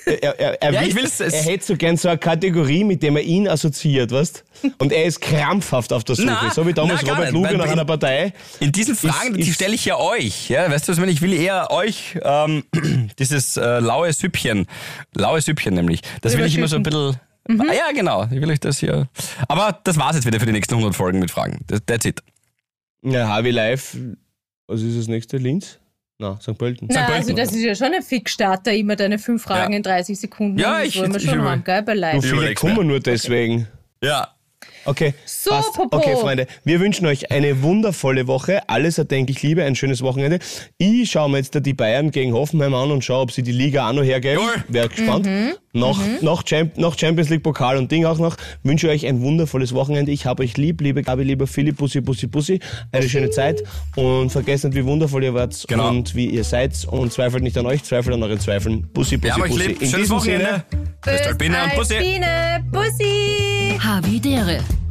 [SPEAKER 2] Er, er, er,
[SPEAKER 4] Ja,
[SPEAKER 2] will- er hätte so gern so eine Kategorie, mit der man ihn assoziiert, weißt Und er ist krampfhaft auf der Suche.
[SPEAKER 4] Na,
[SPEAKER 2] so wie damals
[SPEAKER 4] na,
[SPEAKER 2] Robert
[SPEAKER 4] nicht,
[SPEAKER 2] Luge
[SPEAKER 4] weil
[SPEAKER 2] nach
[SPEAKER 4] in-
[SPEAKER 2] einer Partei.
[SPEAKER 4] In diesen Fragen, die
[SPEAKER 2] ist-
[SPEAKER 4] stelle ich ja euch. Ja, weißt du, was ich meine? Ich will eher euch ähm, dieses äh, laue Süppchen, laue Süppchen nämlich. Das will ich immer so ein bisschen.
[SPEAKER 3] Mhm.
[SPEAKER 4] Ah, ja, genau. Ich will euch das hier. Aber das war's jetzt wieder für die nächsten 100 Folgen mit Fragen. That's it.
[SPEAKER 2] Ja, Harvey Live. Was ist das nächste? Linz? Na, St. Pölten.
[SPEAKER 3] Na,
[SPEAKER 4] Pölten.
[SPEAKER 3] also das ist ja schon ein Fixstarter, immer deine fünf Fragen
[SPEAKER 4] Ja.
[SPEAKER 3] in 30 Sekunden.
[SPEAKER 4] Ja,
[SPEAKER 3] das
[SPEAKER 4] ich-
[SPEAKER 3] wollen wir
[SPEAKER 4] ich
[SPEAKER 3] schon
[SPEAKER 4] über-
[SPEAKER 3] haben, gell, bei
[SPEAKER 2] So
[SPEAKER 3] Live.
[SPEAKER 2] viele
[SPEAKER 4] überleg's
[SPEAKER 2] kommen nur deswegen.
[SPEAKER 4] Ja.
[SPEAKER 2] Okay.
[SPEAKER 3] So,
[SPEAKER 2] passt.
[SPEAKER 3] Popo.
[SPEAKER 2] Okay, Freunde, wir wünschen euch eine wundervolle Woche. Alles erdenklich Liebe, ein schönes Wochenende. Ich schaue mir jetzt da die Bayern gegen Hoffenheim an und schaue, ob sie die Liga auch noch hergeben. Wäre gespannt.
[SPEAKER 3] Mhm.
[SPEAKER 2] Noch, noch, Champ noch Champions League Pokal und Ding auch noch. Wünsche euch ein wundervolles Wochenende. Ich habe euch lieb, liebe Gabi, lieber Philipp, Bussi, Bussi, Bussi. Eine schöne Zeit und vergesst nicht, wie wundervoll ihr wart
[SPEAKER 4] Genau.
[SPEAKER 2] und wie ihr seid und zweifelt nicht an euch, zweifelt an euren Zweifeln. Bussi, Bussi,
[SPEAKER 4] euch
[SPEAKER 2] Bussi. In
[SPEAKER 4] Schönes
[SPEAKER 2] diesem
[SPEAKER 4] Wochenende. Bis Albina und Bussi.
[SPEAKER 3] Alpine, Bussi.
[SPEAKER 1] Havidere.